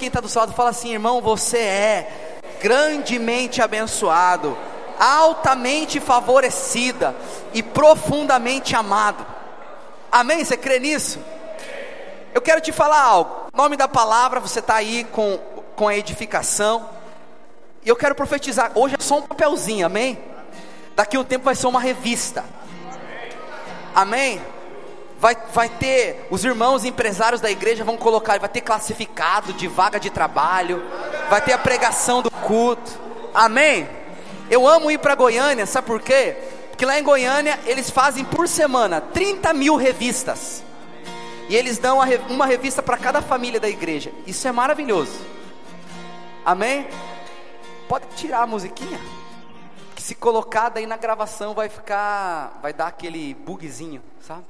quem está do seu lado, fala assim, irmão, você é grandemente abençoado, altamente favorecida e profundamente amado. Amém? Você crê nisso? Eu quero te falar algo. Nome da palavra, você está aí com, com a edificação. E eu quero profetizar. Hoje é só um papelzinho, amém? Daqui a um tempo vai ser uma revista. Amém? Vai, vai ter, os irmãos empresários da igreja vão colocar, vai ter classificado de vaga de trabalho, vai ter a pregação do culto. Amém? Eu amo ir para Goiânia, sabe por quê? Porque lá em Goiânia eles fazem por semana 30 mil revistas. E eles dão uma revista para cada família da igreja. Isso é maravilhoso. Amém? Pode tirar a musiquinha. Que se colocar daí na gravação vai ficar. Vai dar aquele bugzinho, sabe?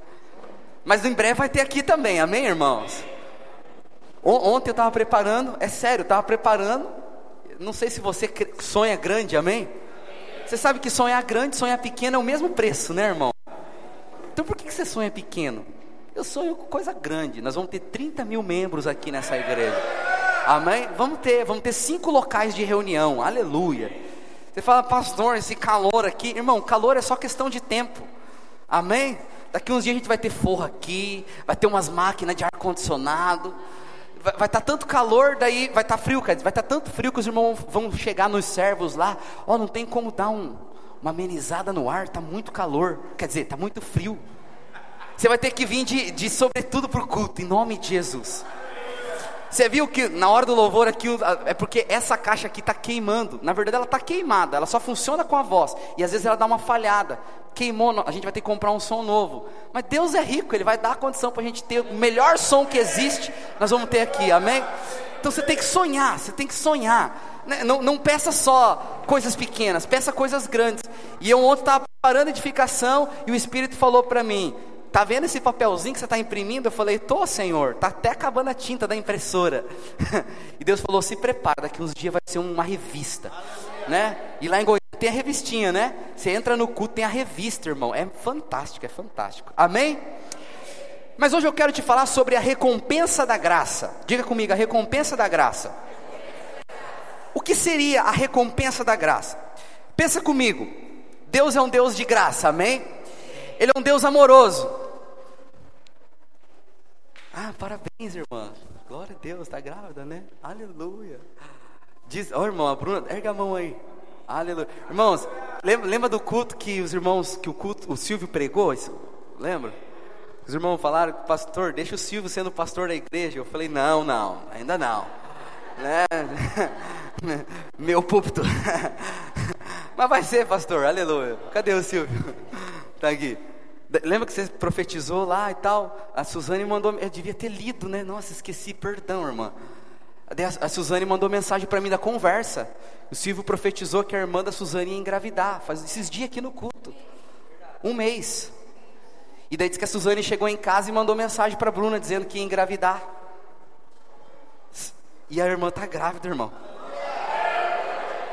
Mas em breve vai ter aqui também, amém, irmãos? Ontem eu estava preparando, é sério, estava preparando. Não sei se você sonha grande, amém? Você sabe que sonhar grande, sonhar pequeno é o mesmo preço, né, irmão? Então por que você sonha pequeno? Eu sonho com coisa grande. Nós vamos ter 30 mil membros aqui nessa igreja. Amém? Vamos ter, vamos ter cinco locais de reunião. Aleluia. Você fala, pastor, esse calor aqui, irmão, calor é só questão de tempo. Amém? Daqui uns dias a gente vai ter forro aqui, vai ter umas máquinas de ar condicionado. Vai estar tá tanto calor, daí vai estar tá frio, dizer, vai estar tá tanto frio que os irmãos vão chegar nos servos lá. Ó, não tem como dar um, uma amenizada no ar, está muito calor. Quer dizer, está muito frio. Você vai ter que vir de, de sobretudo para o culto, em nome de Jesus. Você viu que na hora do louvor aqui, é porque essa caixa aqui está queimando. Na verdade, ela está queimada, ela só funciona com a voz. E às vezes ela dá uma falhada. Queimou, a gente vai ter que comprar um som novo. Mas Deus é rico, Ele vai dar a condição para a gente ter o melhor som que existe. Nós vamos ter aqui, amém? Então você tem que sonhar, você tem que sonhar. Né, não, não peça só coisas pequenas, peça coisas grandes. E eu ontem estava parando a edificação e o Espírito falou para mim: Tá vendo esse papelzinho que você está imprimindo? Eu falei, tô, Senhor. Tá até acabando a tinta da impressora. e Deus falou, se prepara, daqui uns dias vai ser uma revista, né? E lá em Goiânia tem a revistinha, né? Você entra no culto tem a revista, irmão. É fantástico, é fantástico. Amém? Mas hoje eu quero te falar sobre a recompensa da graça. Diga comigo, a recompensa da graça. O que seria a recompensa da graça? Pensa comigo. Deus é um Deus de graça, amém? Ele é um Deus amoroso. Ah, parabéns, irmã. Glória a Deus, está grávida, né? Aleluia. Diz, ó oh, irmão, a Bruna, erga a mão aí. Aleluia. Irmãos, lembra, lembra, do culto que os irmãos, que o culto, o Silvio pregou? Isso, lembra? Os irmãos falaram, pastor, deixa o Silvio sendo pastor da igreja. Eu falei, não, não, ainda não. Né? Meu púlpito. Mas vai ser, pastor, aleluia. Cadê o Silvio? Aqui. Lembra que você profetizou lá e tal? A Suzane mandou, eu devia ter lido, né? Nossa, esqueci, perdão, irmã. A Suzane mandou mensagem para mim da conversa. O Silvio profetizou que a irmã da Suzane ia engravidar, faz esses dias aqui no culto. Um mês. E daí diz que a Suzane chegou em casa e mandou mensagem para a Bruna dizendo que ia engravidar. E a irmã está grávida, irmão.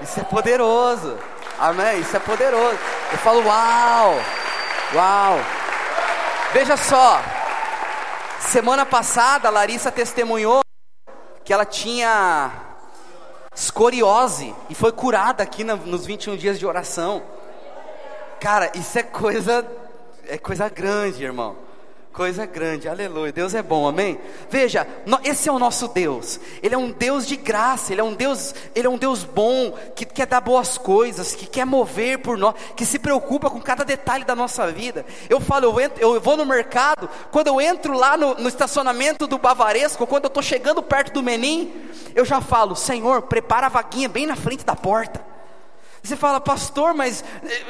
Isso é poderoso. Amém? Isso é poderoso. Eu falo, uau! Uau! Veja só, semana passada a Larissa testemunhou que ela tinha escoriose e foi curada aqui na, nos 21 dias de oração. Cara, isso é coisa é coisa grande, irmão coisa grande, aleluia. Deus é bom, amém? Veja, esse é o nosso Deus. Ele é um Deus de graça, ele é um Deus, ele é um Deus bom, que quer dar boas coisas, que quer mover por nós, que se preocupa com cada detalhe da nossa vida. Eu falo, eu, entro, eu vou no mercado, quando eu entro lá no, no estacionamento do Bavaresco, quando eu estou chegando perto do Menim, eu já falo, Senhor, prepara a vaguinha bem na frente da porta. Você fala, pastor, mas eh,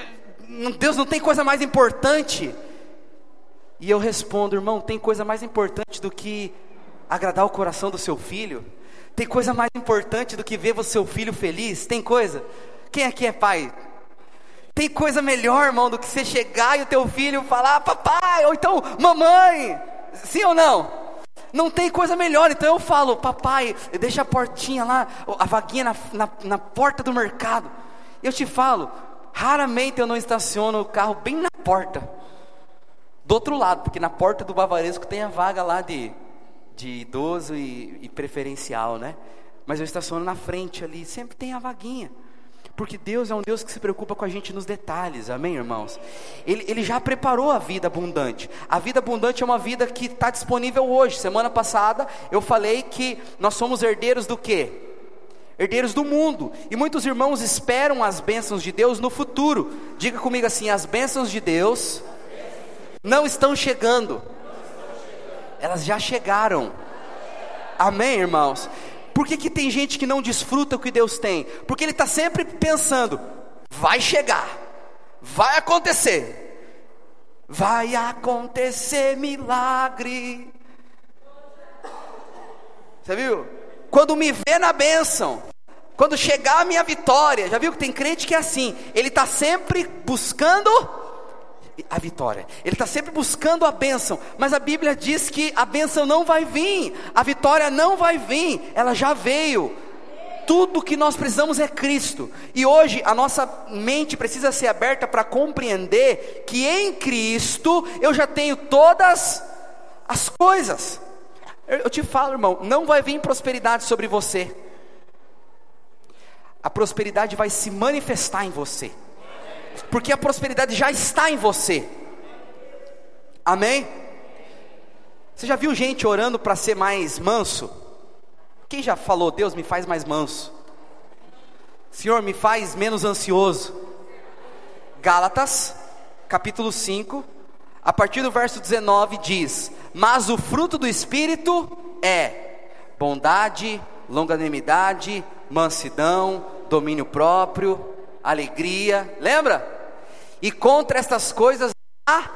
Deus não tem coisa mais importante. E eu respondo, irmão, tem coisa mais importante do que agradar o coração do seu filho? Tem coisa mais importante do que ver o seu filho feliz? Tem coisa? Quem aqui é pai? Tem coisa melhor, irmão, do que você chegar e o teu filho falar, papai, ou então mamãe? Sim ou não? Não tem coisa melhor, então eu falo, papai, deixa a portinha lá, a vaguinha na, na, na porta do mercado. Eu te falo, raramente eu não estaciono o carro bem na porta do outro lado, porque na porta do Bavaresco tem a vaga lá de de idoso e, e preferencial, né? Mas eu estaciono na frente ali, sempre tem a vaguinha. Porque Deus é um Deus que se preocupa com a gente nos detalhes, amém, irmãos? Ele, ele já preparou a vida abundante. A vida abundante é uma vida que está disponível hoje. Semana passada eu falei que nós somos herdeiros do quê? Herdeiros do mundo. E muitos irmãos esperam as bênçãos de Deus no futuro. Diga comigo assim: as bênçãos de Deus não estão chegando, elas já chegaram. Amém, irmãos? Por que, que tem gente que não desfruta o que Deus tem? Porque ele está sempre pensando: vai chegar, vai acontecer, vai acontecer milagre. Você viu? Quando me vê na bênção, quando chegar a minha vitória, já viu que tem crente que é assim, ele está sempre buscando a vitória. Ele está sempre buscando a bênção, mas a Bíblia diz que a bênção não vai vir, a vitória não vai vir, ela já veio. Tudo que nós precisamos é Cristo. E hoje a nossa mente precisa ser aberta para compreender que em Cristo eu já tenho todas as coisas. Eu te falo, irmão, não vai vir prosperidade sobre você. A prosperidade vai se manifestar em você porque a prosperidade já está em você. Amém? Você já viu gente orando para ser mais manso? Quem já falou, Deus me faz mais manso? Senhor, me faz menos ansioso. Gálatas, capítulo 5, a partir do verso 19 diz: Mas o fruto do Espírito é bondade, longanimidade, mansidão, domínio próprio, alegria, lembra? E contra estas coisas a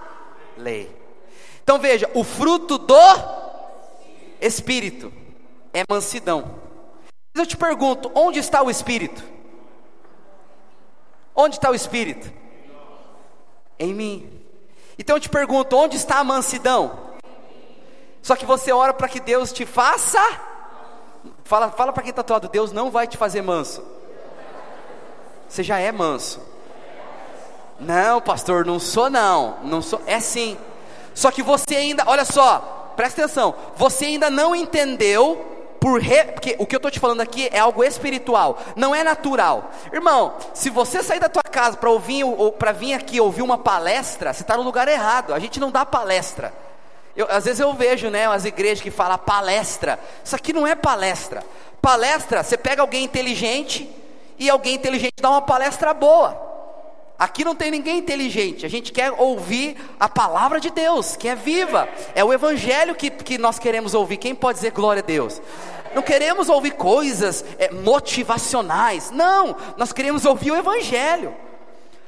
lei. Então veja, o fruto do Espírito é mansidão. Eu te pergunto, onde está o Espírito? Onde está o Espírito? Em mim. Então eu te pergunto, onde está a mansidão? Só que você ora para que Deus te faça. Fala, fala para quem está todo, Deus não vai te fazer manso. Você já é manso. Não, pastor, não sou não. Não sou, é sim. Só que você ainda, olha só, presta atenção. Você ainda não entendeu por re, porque o que eu estou te falando aqui é algo espiritual, não é natural. Irmão, se você sair da tua casa para ouvir ou para vir aqui ouvir uma palestra, você está no lugar errado. A gente não dá palestra. Eu, às vezes eu vejo, né, as igrejas que falam palestra. Isso aqui não é palestra. Palestra, você pega alguém inteligente, e alguém inteligente dá uma palestra boa. Aqui não tem ninguém inteligente, a gente quer ouvir a palavra de Deus, que é viva, é o Evangelho que, que nós queremos ouvir. Quem pode dizer glória a Deus? Não queremos ouvir coisas é, motivacionais, não, nós queremos ouvir o Evangelho.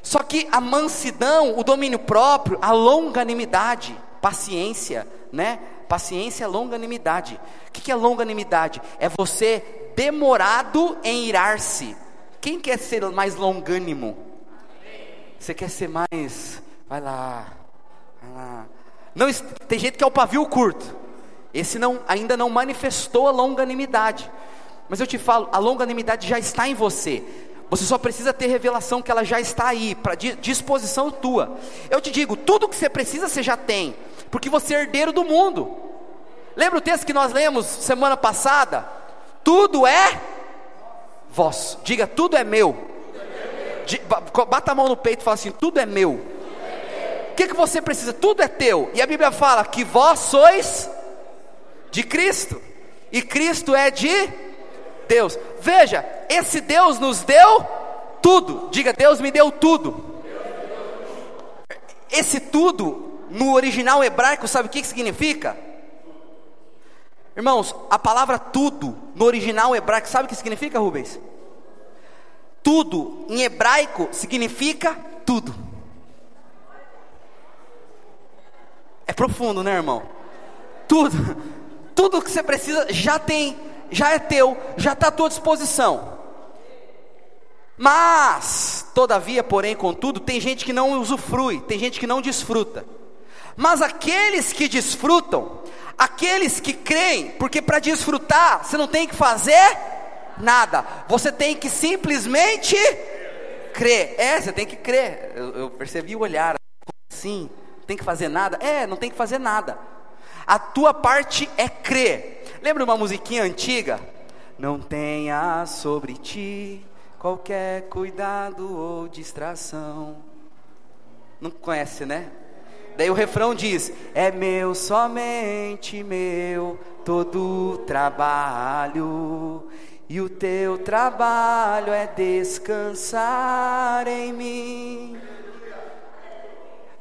Só que a mansidão, o domínio próprio, a longanimidade, paciência, né? Paciência é longanimidade. O que é longanimidade? É você demorado em irar-se, quem quer ser mais longânimo? Você quer ser mais. Vai lá, vai lá. Não, tem gente que é o pavio curto. Esse não, ainda não manifestou a longanimidade. Mas eu te falo, a longanimidade já está em você. Você só precisa ter revelação que ela já está aí, para disposição tua. Eu te digo, tudo que você precisa você já tem, porque você é herdeiro do mundo. Lembra o texto que nós lemos semana passada? Tudo é vosso. Diga, tudo é meu. Bata a mão no peito e fala assim: tudo é meu. O que, que você precisa? Tudo é teu. E a Bíblia fala que vós sois de Cristo. E Cristo é de Deus. Veja, esse Deus nos deu tudo. Diga, Deus me deu tudo. Esse tudo, no original hebraico, sabe o que, que significa? Irmãos, a palavra tudo no original hebraico, sabe o que significa, Rubens? Tudo em hebraico significa tudo. É profundo, né, irmão? Tudo, tudo que você precisa já tem, já é teu, já está à tua disposição. Mas, todavia, porém, contudo, tem gente que não usufrui, tem gente que não desfruta. Mas aqueles que desfrutam, Aqueles que creem, porque para desfrutar você não tem que fazer nada, você tem que simplesmente crer. É, você tem que crer. Eu, eu percebi o olhar assim, tem que fazer nada? É, não tem que fazer nada. A tua parte é crer. Lembra uma musiquinha antiga? Não tenha sobre ti qualquer cuidado ou distração. Não conhece, né? Daí o refrão diz: É meu, somente meu, todo trabalho. E o teu trabalho é descansar em mim.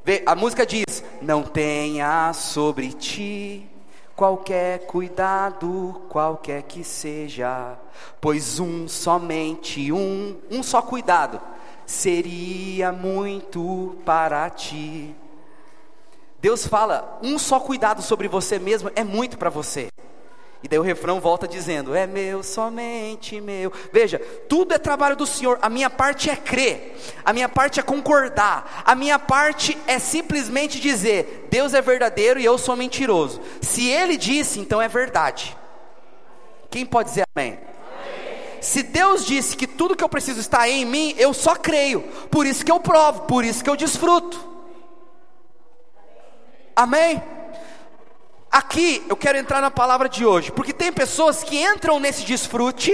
Vê, a música diz: Não tenha sobre ti qualquer cuidado, qualquer que seja, pois um somente um, um só cuidado seria muito para ti. Deus fala, um só cuidado sobre você mesmo é muito para você. E daí o refrão volta dizendo: É meu, somente meu. Veja, tudo é trabalho do Senhor. A minha parte é crer, a minha parte é concordar, a minha parte é simplesmente dizer: Deus é verdadeiro e eu sou mentiroso. Se Ele disse, então é verdade. Quem pode dizer amém? Se Deus disse que tudo que eu preciso está em mim, eu só creio. Por isso que eu provo, por isso que eu desfruto. Amém? Aqui eu quero entrar na palavra de hoje, porque tem pessoas que entram nesse desfrute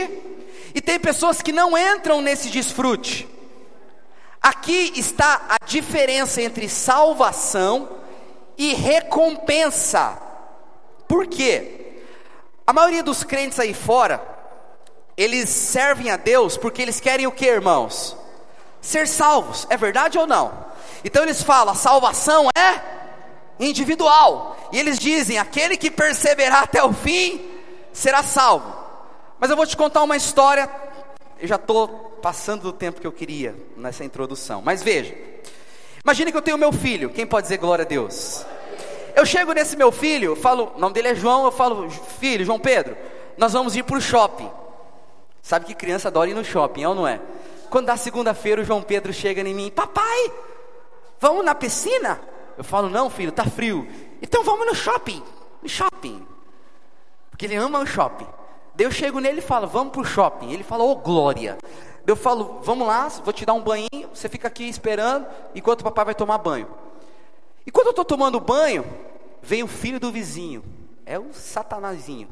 e tem pessoas que não entram nesse desfrute. Aqui está a diferença entre salvação e recompensa. Por quê? A maioria dos crentes aí fora, eles servem a Deus porque eles querem o que, irmãos? Ser salvos, é verdade ou não? Então eles falam: a salvação é individual. E eles dizem: aquele que perseverar até o fim será salvo. Mas eu vou te contar uma história. Eu já estou passando do tempo que eu queria nessa introdução. Mas veja: imagine que eu tenho meu filho. Quem pode dizer glória a Deus? Eu chego nesse meu filho, falo, o nome dele é João. Eu falo, filho, João Pedro, nós vamos ir para o shopping. Sabe que criança adora ir no shopping, é ou não é? Quando dá segunda-feira, o João Pedro chega em mim: Papai, vamos na piscina? Eu falo, não, filho, tá frio. Então vamos no shopping. No shopping. Porque ele ama o shopping. Daí eu chego nele e falo, vamos pro shopping. Ele fala, ô oh, glória. Daí eu falo, vamos lá, vou te dar um banho. Você fica aqui esperando enquanto o papai vai tomar banho. E quando eu estou tomando banho, vem o filho do vizinho. É o satanazinho.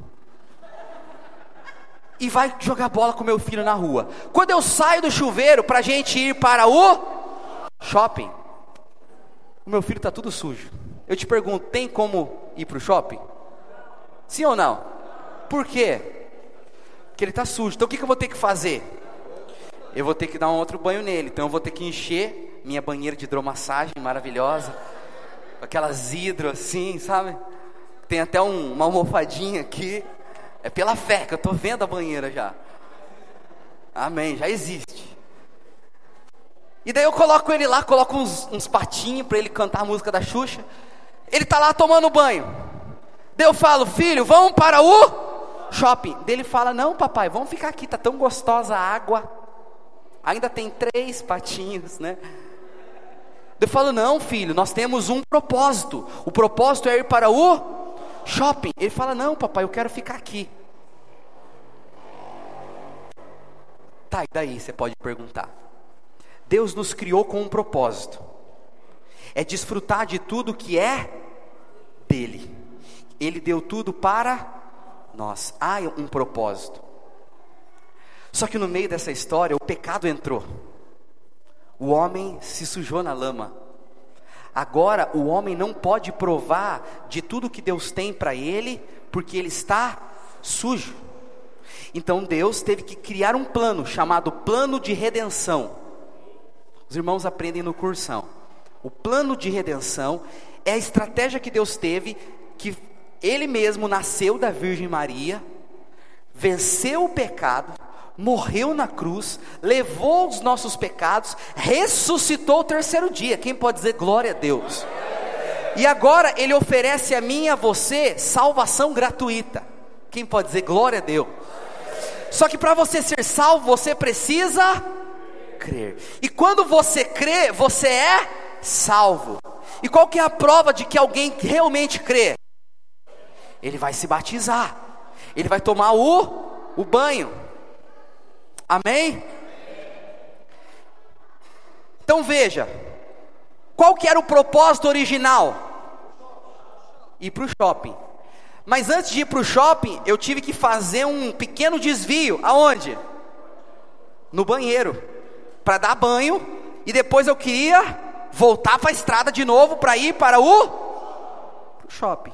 E vai jogar bola com meu filho na rua. Quando eu saio do chuveiro para gente ir para o shopping, o meu filho está tudo sujo. Eu te pergunto, tem como ir para o shopping? Sim ou não? Por quê? Porque ele está sujo. Então o que, que eu vou ter que fazer? Eu vou ter que dar um outro banho nele. Então eu vou ter que encher minha banheira de hidromassagem maravilhosa. Aquelas hidro assim, sabe? Tem até um, uma almofadinha aqui. É pela fé que eu estou vendo a banheira já. Amém, já existe. E daí eu coloco ele lá, coloco uns, uns patinhos para ele cantar a música da Xuxa. Ele tá lá tomando banho. Daí eu falo, filho, vamos para o shopping. Daí ele fala, não, papai, vamos ficar aqui, tá tão gostosa a água. Ainda tem três patinhos, né? Eu falo, não, filho, nós temos um propósito. O propósito é ir para o shopping. Ele fala, não, papai, eu quero ficar aqui. Tá, e daí você pode perguntar. Deus nos criou com um propósito: é desfrutar de tudo que é dele. Ele deu tudo para nós. Há um propósito. Só que no meio dessa história, o pecado entrou. O homem se sujou na lama. Agora, o homem não pode provar de tudo que Deus tem para ele, porque ele está sujo. Então Deus teve que criar um plano chamado plano de redenção os irmãos aprendem no cursão. O plano de redenção é a estratégia que Deus teve, que Ele mesmo nasceu da Virgem Maria, venceu o pecado, morreu na cruz, levou os nossos pecados, ressuscitou o terceiro dia. Quem pode dizer glória a Deus? E agora Ele oferece a mim e a você salvação gratuita. Quem pode dizer glória a Deus? Só que para você ser salvo, você precisa crer. E quando você crê, você é salvo. E qual que é a prova de que alguém realmente crê? Ele vai se batizar. Ele vai tomar o, o banho. Amém? Então veja, qual que era o propósito original? Ir para o shopping. Mas antes de ir para o shopping, eu tive que fazer um pequeno desvio. Aonde? No banheiro. Para dar banho. E depois eu queria voltar para a estrada de novo para ir para o shopping.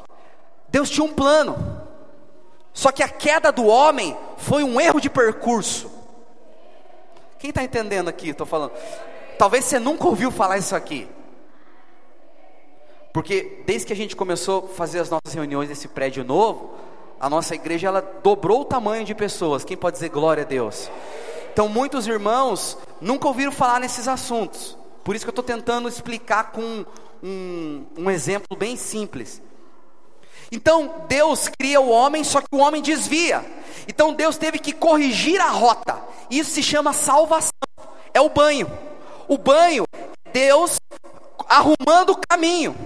Deus tinha um plano. Só que a queda do homem foi um erro de percurso. Quem está entendendo aqui? Estou falando. Talvez você nunca ouviu falar isso aqui. Porque desde que a gente começou a fazer as nossas reuniões nesse prédio novo, a nossa igreja ela dobrou o tamanho de pessoas. Quem pode dizer glória a Deus? Então muitos irmãos nunca ouviram falar nesses assuntos. Por isso que eu estou tentando explicar com um, um exemplo bem simples. Então Deus cria o homem, só que o homem desvia. Então Deus teve que corrigir a rota. Isso se chama salvação. É o banho. O banho, Deus arrumando o caminho.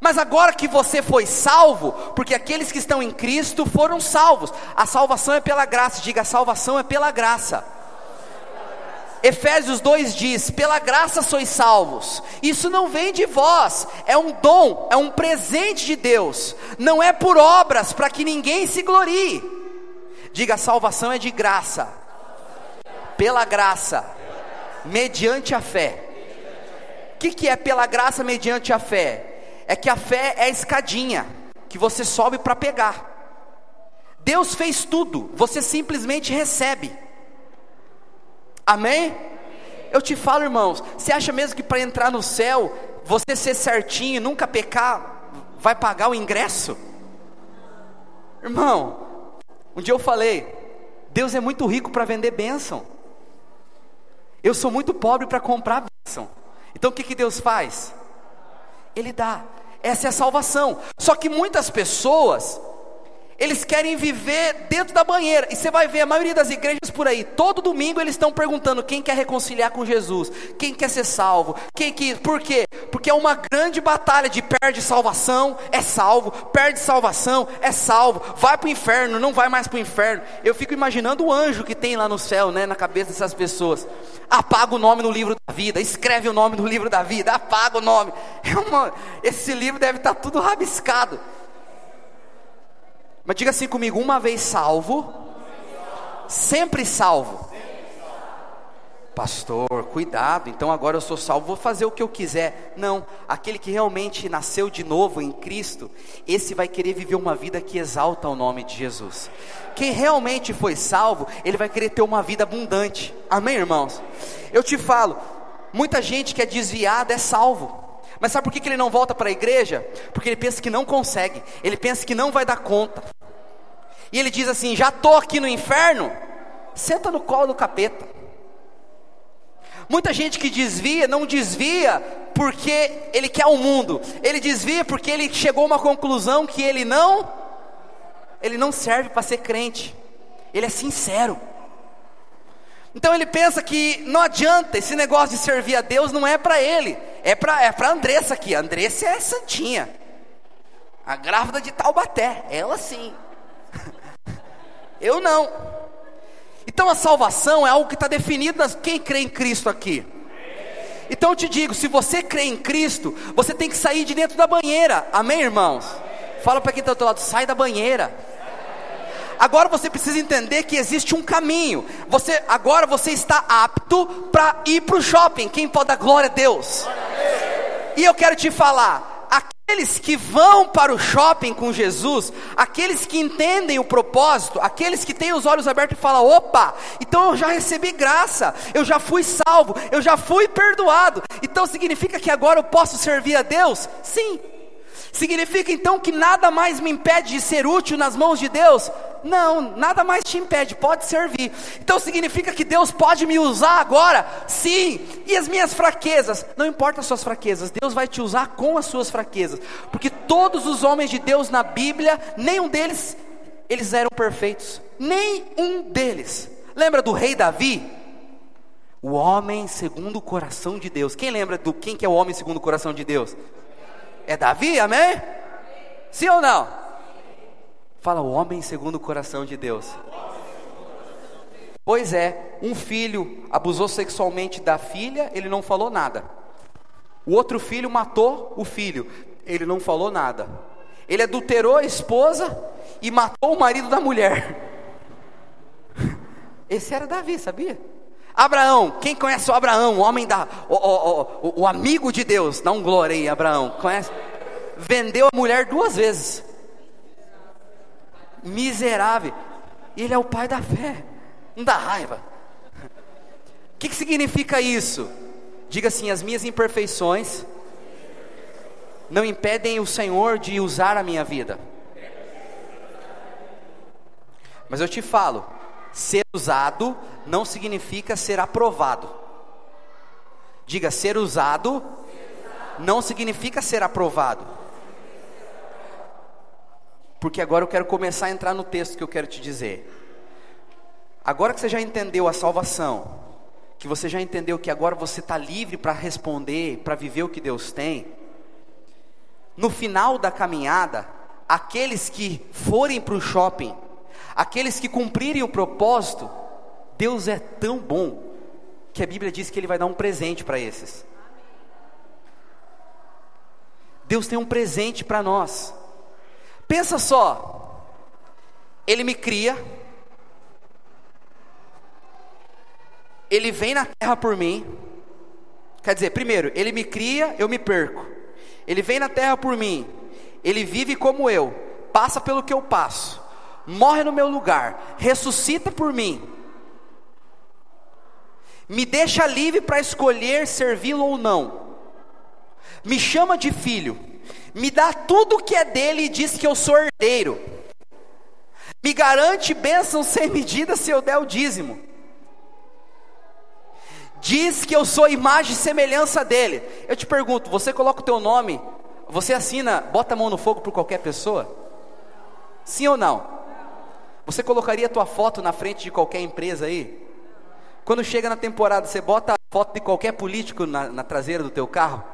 Mas agora que você foi salvo, porque aqueles que estão em Cristo foram salvos. A salvação é pela graça. Diga, a salvação é pela graça. Efésios 2 diz: pela graça sois salvos. Isso não vem de vós, é um dom, é um presente de Deus. Não é por obras para que ninguém se glorie. Diga: salvação é de graça, pela graça, mediante a fé. O que, que é pela graça mediante a fé? É que a fé é a escadinha que você sobe para pegar. Deus fez tudo, você simplesmente recebe. Amém? Eu te falo, irmãos, você acha mesmo que para entrar no céu, você ser certinho, nunca pecar, vai pagar o ingresso? Irmão, um dia eu falei, Deus é muito rico para vender bênção. Eu sou muito pobre para comprar bênção. Então o que, que Deus faz? Ele dá. Essa é a salvação. Só que muitas pessoas eles querem viver dentro da banheira. E você vai ver a maioria das igrejas por aí, todo domingo eles estão perguntando quem quer reconciliar com Jesus, quem quer ser salvo, quem que, por quê? Porque é uma grande batalha de perde salvação, é salvo, perde salvação, é salvo, vai para o inferno, não vai mais para o inferno. Eu fico imaginando o anjo que tem lá no céu, né, na cabeça dessas pessoas. Apaga o nome no livro da vida, escreve o nome no livro da vida, apaga o nome. É uma, esse livro deve estar tudo rabiscado. Mas diga assim comigo: uma vez salvo, sempre salvo. Pastor, cuidado, então agora eu sou salvo, vou fazer o que eu quiser. Não, aquele que realmente nasceu de novo em Cristo, esse vai querer viver uma vida que exalta o nome de Jesus. Quem realmente foi salvo, ele vai querer ter uma vida abundante. Amém, irmãos? Eu te falo, muita gente que é desviada é salvo. Mas sabe por que ele não volta para a igreja? Porque ele pensa que não consegue, ele pensa que não vai dar conta. E ele diz assim: Já estou aqui no inferno, senta no colo do capeta. Muita gente que desvia, não desvia porque ele quer o mundo, ele desvia porque ele chegou a uma conclusão que ele não, ele não serve para ser crente, ele é sincero. Então ele pensa que não adianta, esse negócio de servir a Deus não é para ele, é para é Andressa aqui. A Andressa é santinha, a grávida de Taubaté, ela sim. Eu não. Então a salvação é algo que está definido nas quem crê em Cristo aqui. Então eu te digo, se você crê em Cristo, você tem que sair de dentro da banheira. Amém, irmãos? Fala para quem está do outro lado, sai da banheira. Agora você precisa entender que existe um caminho. Você agora você está apto para ir para o shopping. Quem pode dar glória a Deus? E eu quero te falar, Aqueles que vão para o shopping com Jesus, aqueles que entendem o propósito, aqueles que têm os olhos abertos e falam: opa, então eu já recebi graça, eu já fui salvo, eu já fui perdoado, então significa que agora eu posso servir a Deus? Sim, Significa então que nada mais me impede de ser útil nas mãos de Deus? Não, nada mais te impede, pode servir. Então significa que Deus pode me usar agora? Sim. E as minhas fraquezas? Não importa as suas fraquezas, Deus vai te usar com as suas fraquezas. Porque todos os homens de Deus na Bíblia, nenhum deles eles eram perfeitos. Nenhum deles. Lembra do rei Davi? O homem segundo o coração de Deus. Quem lembra do quem que é o homem segundo o coração de Deus? É Davi, amém? Sim ou não? Fala o homem segundo o coração de Deus. Pois é, um filho abusou sexualmente da filha, ele não falou nada. O outro filho matou o filho, ele não falou nada. Ele adulterou a esposa e matou o marido da mulher. Esse era Davi, sabia? Abraão, quem conhece o Abraão, o homem da, o, o, o, o amigo de Deus, dá um glória aí, Abraão, conhece? Vendeu a mulher duas vezes, miserável, ele é o pai da fé, não dá raiva. O que, que significa isso? Diga assim: as minhas imperfeições não impedem o Senhor de usar a minha vida. Mas eu te falo, ser usado não significa ser aprovado. Diga, ser usado não significa ser aprovado. Porque agora eu quero começar a entrar no texto que eu quero te dizer. Agora que você já entendeu a salvação, que você já entendeu que agora você está livre para responder, para viver o que Deus tem, no final da caminhada, aqueles que forem para o shopping Aqueles que cumprirem o propósito, Deus é tão bom que a Bíblia diz que Ele vai dar um presente para esses. Deus tem um presente para nós. Pensa só, Ele me cria, Ele vem na terra por mim. Quer dizer, primeiro, Ele me cria, eu me perco. Ele vem na terra por mim, Ele vive como eu, passa pelo que eu passo morre no meu lugar, ressuscita por mim, me deixa livre para escolher servi-lo ou não, me chama de filho, me dá tudo o que é dele e diz que eu sou herdeiro, me garante bênção sem medida se eu der o dízimo, diz que eu sou imagem e semelhança dele. Eu te pergunto, você coloca o teu nome, você assina, bota a mão no fogo por qualquer pessoa? Sim ou não? Você colocaria a tua foto na frente de qualquer empresa aí? Quando chega na temporada, você bota a foto de qualquer político na, na traseira do teu carro?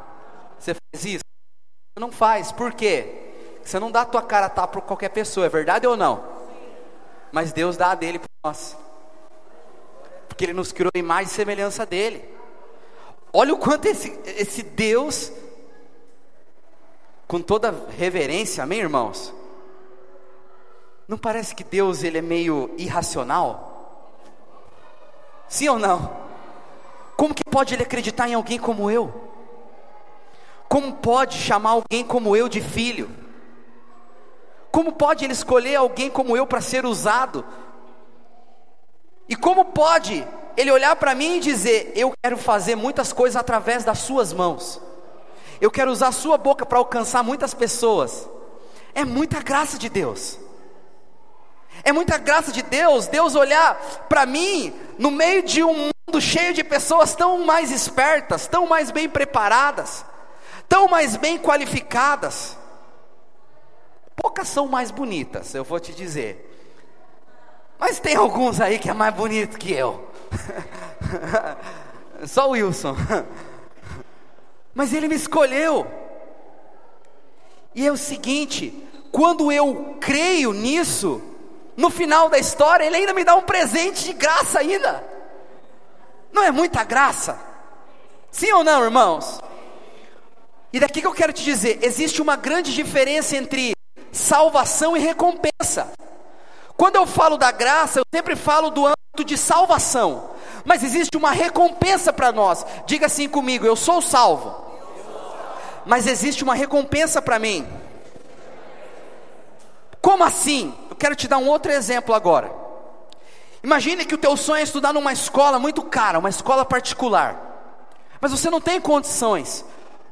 Você faz isso? Você não faz, por quê? Você não dá a tua cara a tapa para qualquer pessoa, é verdade ou não? Mas Deus dá a dele para nós. Porque Ele nos criou a imagem e semelhança dele. Olha o quanto esse, esse Deus, com toda reverência, amém, irmãos? Não parece que Deus ele é meio irracional? Sim ou não? Como que pode ele acreditar em alguém como eu? Como pode chamar alguém como eu de filho? Como pode ele escolher alguém como eu para ser usado? E como pode ele olhar para mim e dizer: Eu quero fazer muitas coisas através das suas mãos, eu quero usar a sua boca para alcançar muitas pessoas? É muita graça de Deus. É muita graça de Deus, Deus olhar para mim no meio de um mundo cheio de pessoas tão mais espertas, tão mais bem preparadas, tão mais bem qualificadas. Poucas são mais bonitas, eu vou te dizer. Mas tem alguns aí que é mais bonito que eu. Só o Wilson. Mas ele me escolheu. E é o seguinte, quando eu creio nisso, no final da história, ele ainda me dá um presente de graça ainda. Não é muita graça? Sim ou não, irmãos? E daqui que eu quero te dizer, existe uma grande diferença entre salvação e recompensa. Quando eu falo da graça, eu sempre falo do âmbito de salvação, mas existe uma recompensa para nós. Diga assim comigo: eu sou salvo, mas existe uma recompensa para mim. Como assim? Eu quero te dar um outro exemplo agora. Imagine que o teu sonho é estudar numa escola muito cara, uma escola particular. Mas você não tem condições.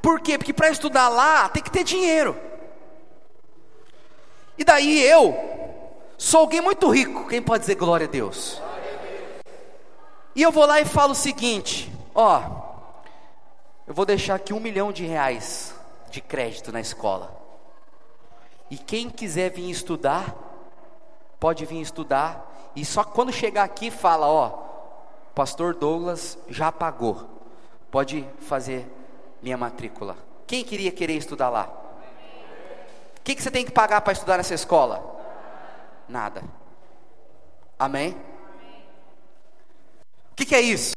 Por quê? Porque para estudar lá tem que ter dinheiro. E daí eu sou alguém muito rico. Quem pode dizer glória a Deus? E eu vou lá e falo o seguinte: ó, eu vou deixar aqui um milhão de reais de crédito na escola. E quem quiser vir estudar, pode vir estudar e só quando chegar aqui fala, ó, pastor Douglas já pagou. Pode fazer minha matrícula. Quem queria querer estudar lá? O que, que você tem que pagar para estudar nessa escola? Nada. Amém? O que, que é isso?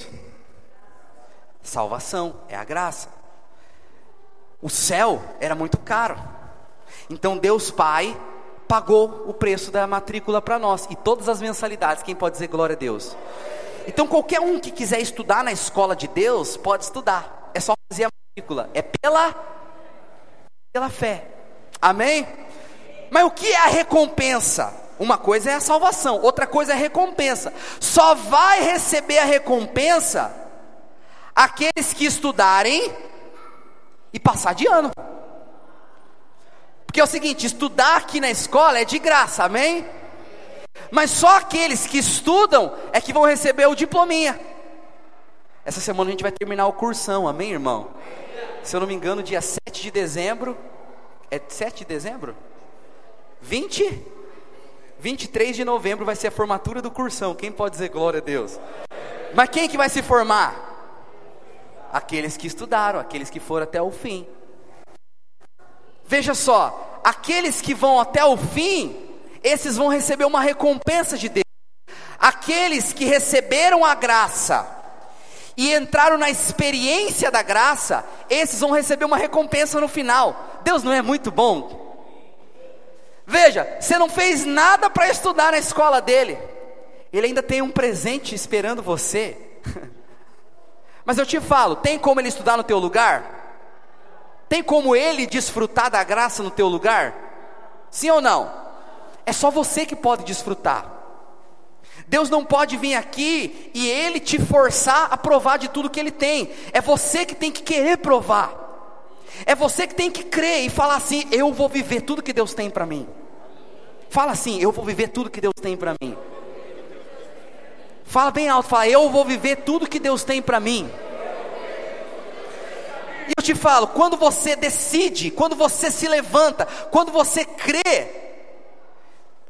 Salvação, é a graça. O céu era muito caro. Então Deus Pai pagou o preço da matrícula para nós e todas as mensalidades. Quem pode dizer glória a Deus? Então qualquer um que quiser estudar na escola de Deus pode estudar. É só fazer a matrícula. É pela pela fé. Amém? Mas o que é a recompensa? Uma coisa é a salvação, outra coisa é a recompensa. Só vai receber a recompensa aqueles que estudarem e passar de ano. Porque é o seguinte: estudar aqui na escola é de graça, amém? Mas só aqueles que estudam é que vão receber o diplominha. Essa semana a gente vai terminar o cursão, amém, irmão? Se eu não me engano, dia 7 de dezembro. É 7 de dezembro? 20? 23 de novembro vai ser a formatura do cursão. Quem pode dizer glória a Deus? Mas quem que vai se formar? Aqueles que estudaram, aqueles que foram até o fim. Veja só, aqueles que vão até o fim, esses vão receber uma recompensa de Deus. Aqueles que receberam a graça e entraram na experiência da graça, esses vão receber uma recompensa no final. Deus não é muito bom? Veja, você não fez nada para estudar na escola dele, ele ainda tem um presente esperando você. Mas eu te falo, tem como ele estudar no teu lugar? Tem como ele desfrutar da graça no teu lugar? Sim ou não? É só você que pode desfrutar. Deus não pode vir aqui e ele te forçar a provar de tudo que ele tem. É você que tem que querer provar. É você que tem que crer e falar assim: eu vou viver tudo que Deus tem para mim. Fala assim: eu vou viver tudo que Deus tem para mim. Fala bem alto, fala: eu vou viver tudo que Deus tem para mim. E eu te falo, quando você decide, quando você se levanta, quando você crê,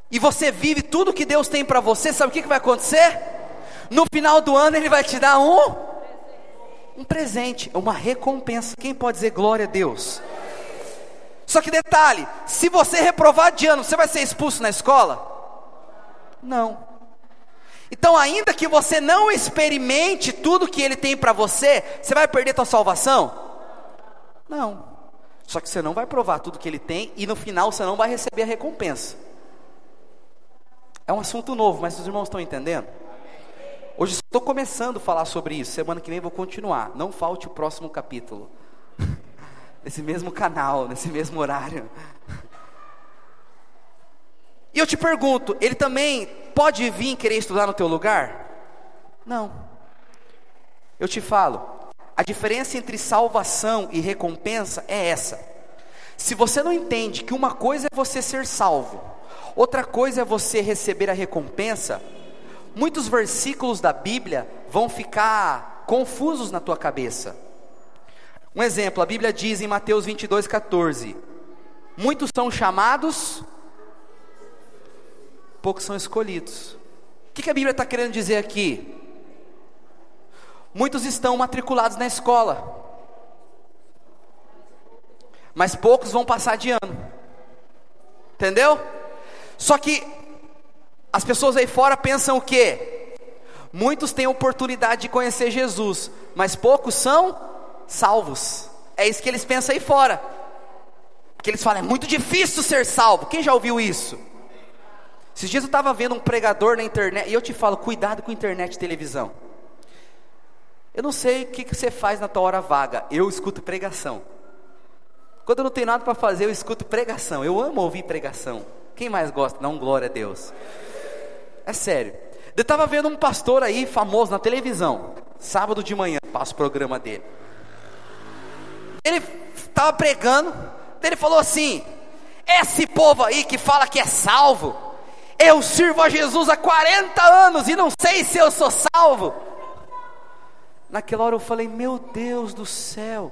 e você vive tudo que Deus tem para você, sabe o que, que vai acontecer? No final do ano Ele vai te dar um, um presente, uma recompensa. Quem pode dizer glória a Deus? Só que detalhe: se você reprovar de ano, você vai ser expulso na escola? Não. Então, ainda que você não experimente tudo que Ele tem para você, você vai perder sua salvação? Não. Só que você não vai provar tudo que ele tem e no final você não vai receber a recompensa. É um assunto novo, mas os irmãos estão entendendo? Hoje estou começando a falar sobre isso. Semana que vem vou continuar. Não falte o próximo capítulo. nesse mesmo canal, nesse mesmo horário. E eu te pergunto, ele também pode vir querer estudar no teu lugar? Não. Eu te falo, a diferença entre salvação e recompensa é essa. Se você não entende que uma coisa é você ser salvo, outra coisa é você receber a recompensa, muitos versículos da Bíblia vão ficar confusos na tua cabeça. Um exemplo, a Bíblia diz em Mateus 22, 14: Muitos são chamados, poucos são escolhidos. O que, que a Bíblia está querendo dizer aqui? Muitos estão matriculados na escola, mas poucos vão passar de ano. Entendeu? Só que as pessoas aí fora pensam o quê? Muitos têm oportunidade de conhecer Jesus, mas poucos são salvos. É isso que eles pensam aí fora. Que eles falam, é muito difícil ser salvo. Quem já ouviu isso? Esses dias eu estava vendo um pregador na internet, e eu te falo, cuidado com internet e televisão. Eu não sei o que, você faz na tua hora vaga. Eu escuto pregação. Quando eu não tenho nada para fazer, eu escuto pregação. Eu amo ouvir pregação. Quem mais gosta? Não, glória a Deus. É sério. Eu estava vendo um pastor aí famoso na televisão. Sábado de manhã, passa o programa dele. Ele estava pregando. Ele falou assim: Esse povo aí que fala que é salvo. Eu sirvo a Jesus há 40 anos e não sei se eu sou salvo. Naquela hora eu falei: Meu Deus do céu.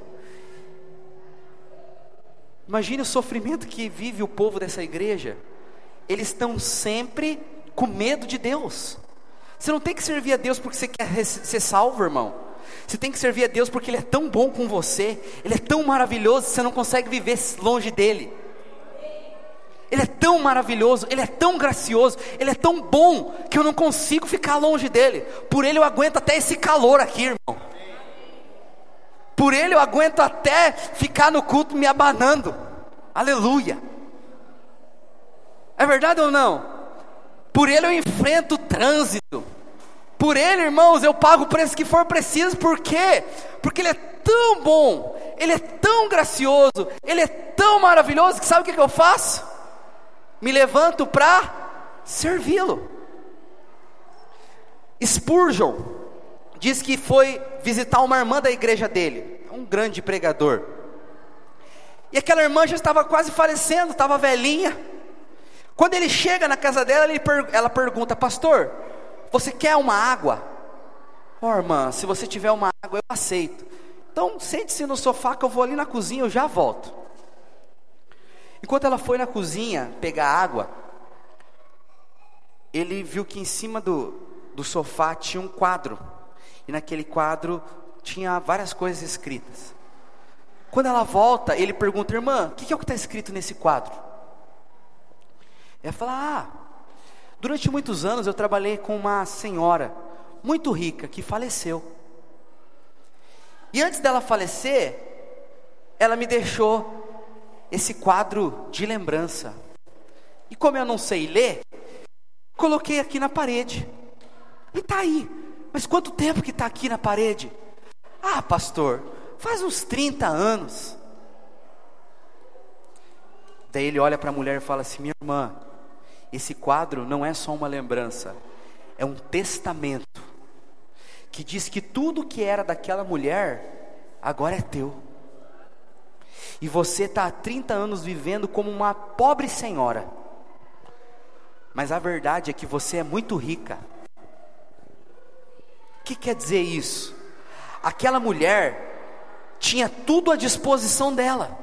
Imagine o sofrimento que vive o povo dessa igreja. Eles estão sempre com medo de Deus. Você não tem que servir a Deus porque você quer ser salvo, irmão. Você tem que servir a Deus porque Ele é tão bom com você, Ele é tão maravilhoso, você não consegue viver longe dele. Ele é tão maravilhoso, Ele é tão gracioso, Ele é tão bom, que eu não consigo ficar longe dele. Por Ele eu aguento até esse calor aqui, irmão. Por Ele eu aguento até ficar no culto me abanando. Aleluia. É verdade ou não? Por ele eu enfrento o trânsito. Por ele, irmãos, eu pago o preço que for preciso. Por quê? Porque ele é tão bom, ele é tão gracioso, ele é tão maravilhoso que sabe o que, que eu faço? Me levanto para servi-lo. Spurgeon diz que foi visitar uma irmã da igreja dele, um grande pregador. E aquela irmã já estava quase falecendo, estava velhinha. Quando ele chega na casa dela, ela pergunta: Pastor, você quer uma água? Ó oh, irmã, se você tiver uma água, eu aceito. Então sente-se no sofá que eu vou ali na cozinha, eu já volto. Enquanto ela foi na cozinha pegar água, ele viu que em cima do, do sofá tinha um quadro. E naquele quadro tinha várias coisas escritas. Quando ela volta, ele pergunta, irmã, o que é o que está escrito nesse quadro? Ela fala, ah, Durante muitos anos eu trabalhei com uma senhora muito rica que faleceu. E antes dela falecer, ela me deixou esse quadro de lembrança. E como eu não sei ler, coloquei aqui na parede. E está aí. Mas quanto tempo que está aqui na parede? Ah, pastor, faz uns 30 anos. Daí ele olha para a mulher e fala assim: Minha irmã, esse quadro não é só uma lembrança, é um testamento que diz que tudo que era daquela mulher agora é teu. E você está há 30 anos vivendo como uma pobre senhora. Mas a verdade é que você é muito rica. O que quer dizer isso? Aquela mulher tinha tudo à disposição dela,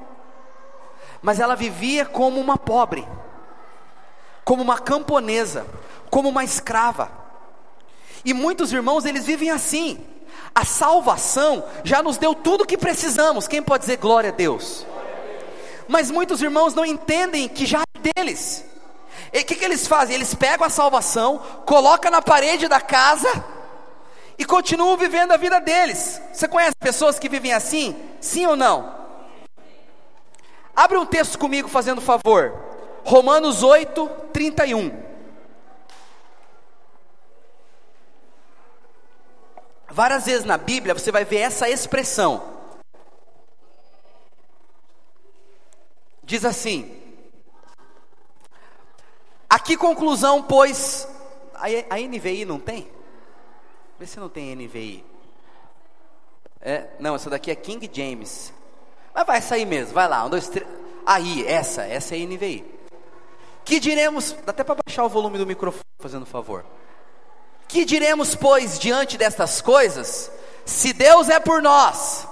mas ela vivia como uma pobre como uma camponesa, como uma escrava. E muitos irmãos, eles vivem assim. A salvação já nos deu tudo o que precisamos. Quem pode dizer glória a Deus? Mas muitos irmãos não entendem que já é deles. E o que, que eles fazem? Eles pegam a salvação, colocam na parede da casa e continuam vivendo a vida deles. Você conhece pessoas que vivem assim? Sim ou não? Abre um texto comigo, fazendo favor. Romanos 8, 31. Várias vezes na Bíblia você vai ver essa expressão. Diz assim: Aqui conclusão, pois. A, a NVI não tem? Vê se não tem NVI. É, não, essa daqui é King James. Mas vai sair mesmo, vai lá, um, dois, três. Aí, essa, essa é a NVI. Que diremos, dá até para baixar o volume do microfone, fazendo favor. Que diremos, pois, diante destas coisas? Se Deus é por nós.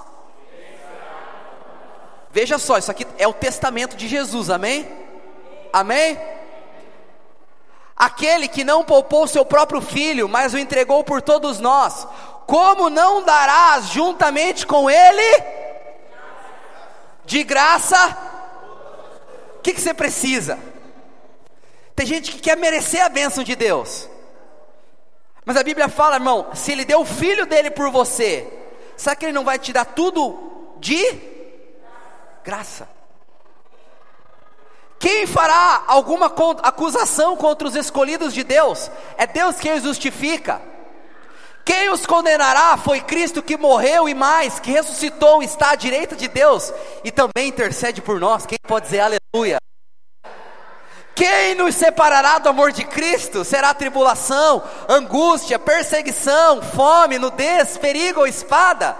Veja só, isso aqui é o testamento de Jesus, amém? Amém? Aquele que não poupou seu próprio filho, mas o entregou por todos nós, como não darás juntamente com ele de graça? O que, que você precisa? Tem gente que quer merecer a bênção de Deus. Mas a Bíblia fala, irmão, se Ele deu o filho dele por você, sabe que Ele não vai te dar tudo de graça? Quem fará alguma acusação contra os escolhidos de Deus? É Deus quem os justifica. Quem os condenará foi Cristo que morreu e mais, que ressuscitou, está à direita de Deus e também intercede por nós. Quem pode dizer aleluia? Quem nos separará do amor de Cristo? Será tribulação, angústia, perseguição, fome, nudez, perigo ou espada?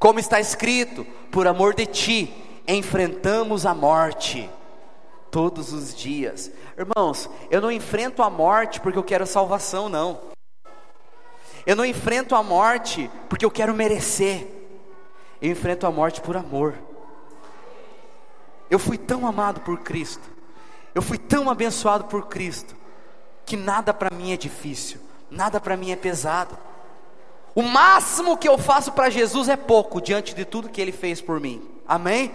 Como está escrito, por amor de ti, enfrentamos a morte todos os dias. Irmãos, eu não enfrento a morte porque eu quero salvação, não. Eu não enfrento a morte porque eu quero merecer. Eu enfrento a morte por amor. Eu fui tão amado por Cristo eu fui tão abençoado por Cristo que nada para mim é difícil, nada para mim é pesado. O máximo que eu faço para Jesus é pouco diante de tudo que Ele fez por mim. Amém?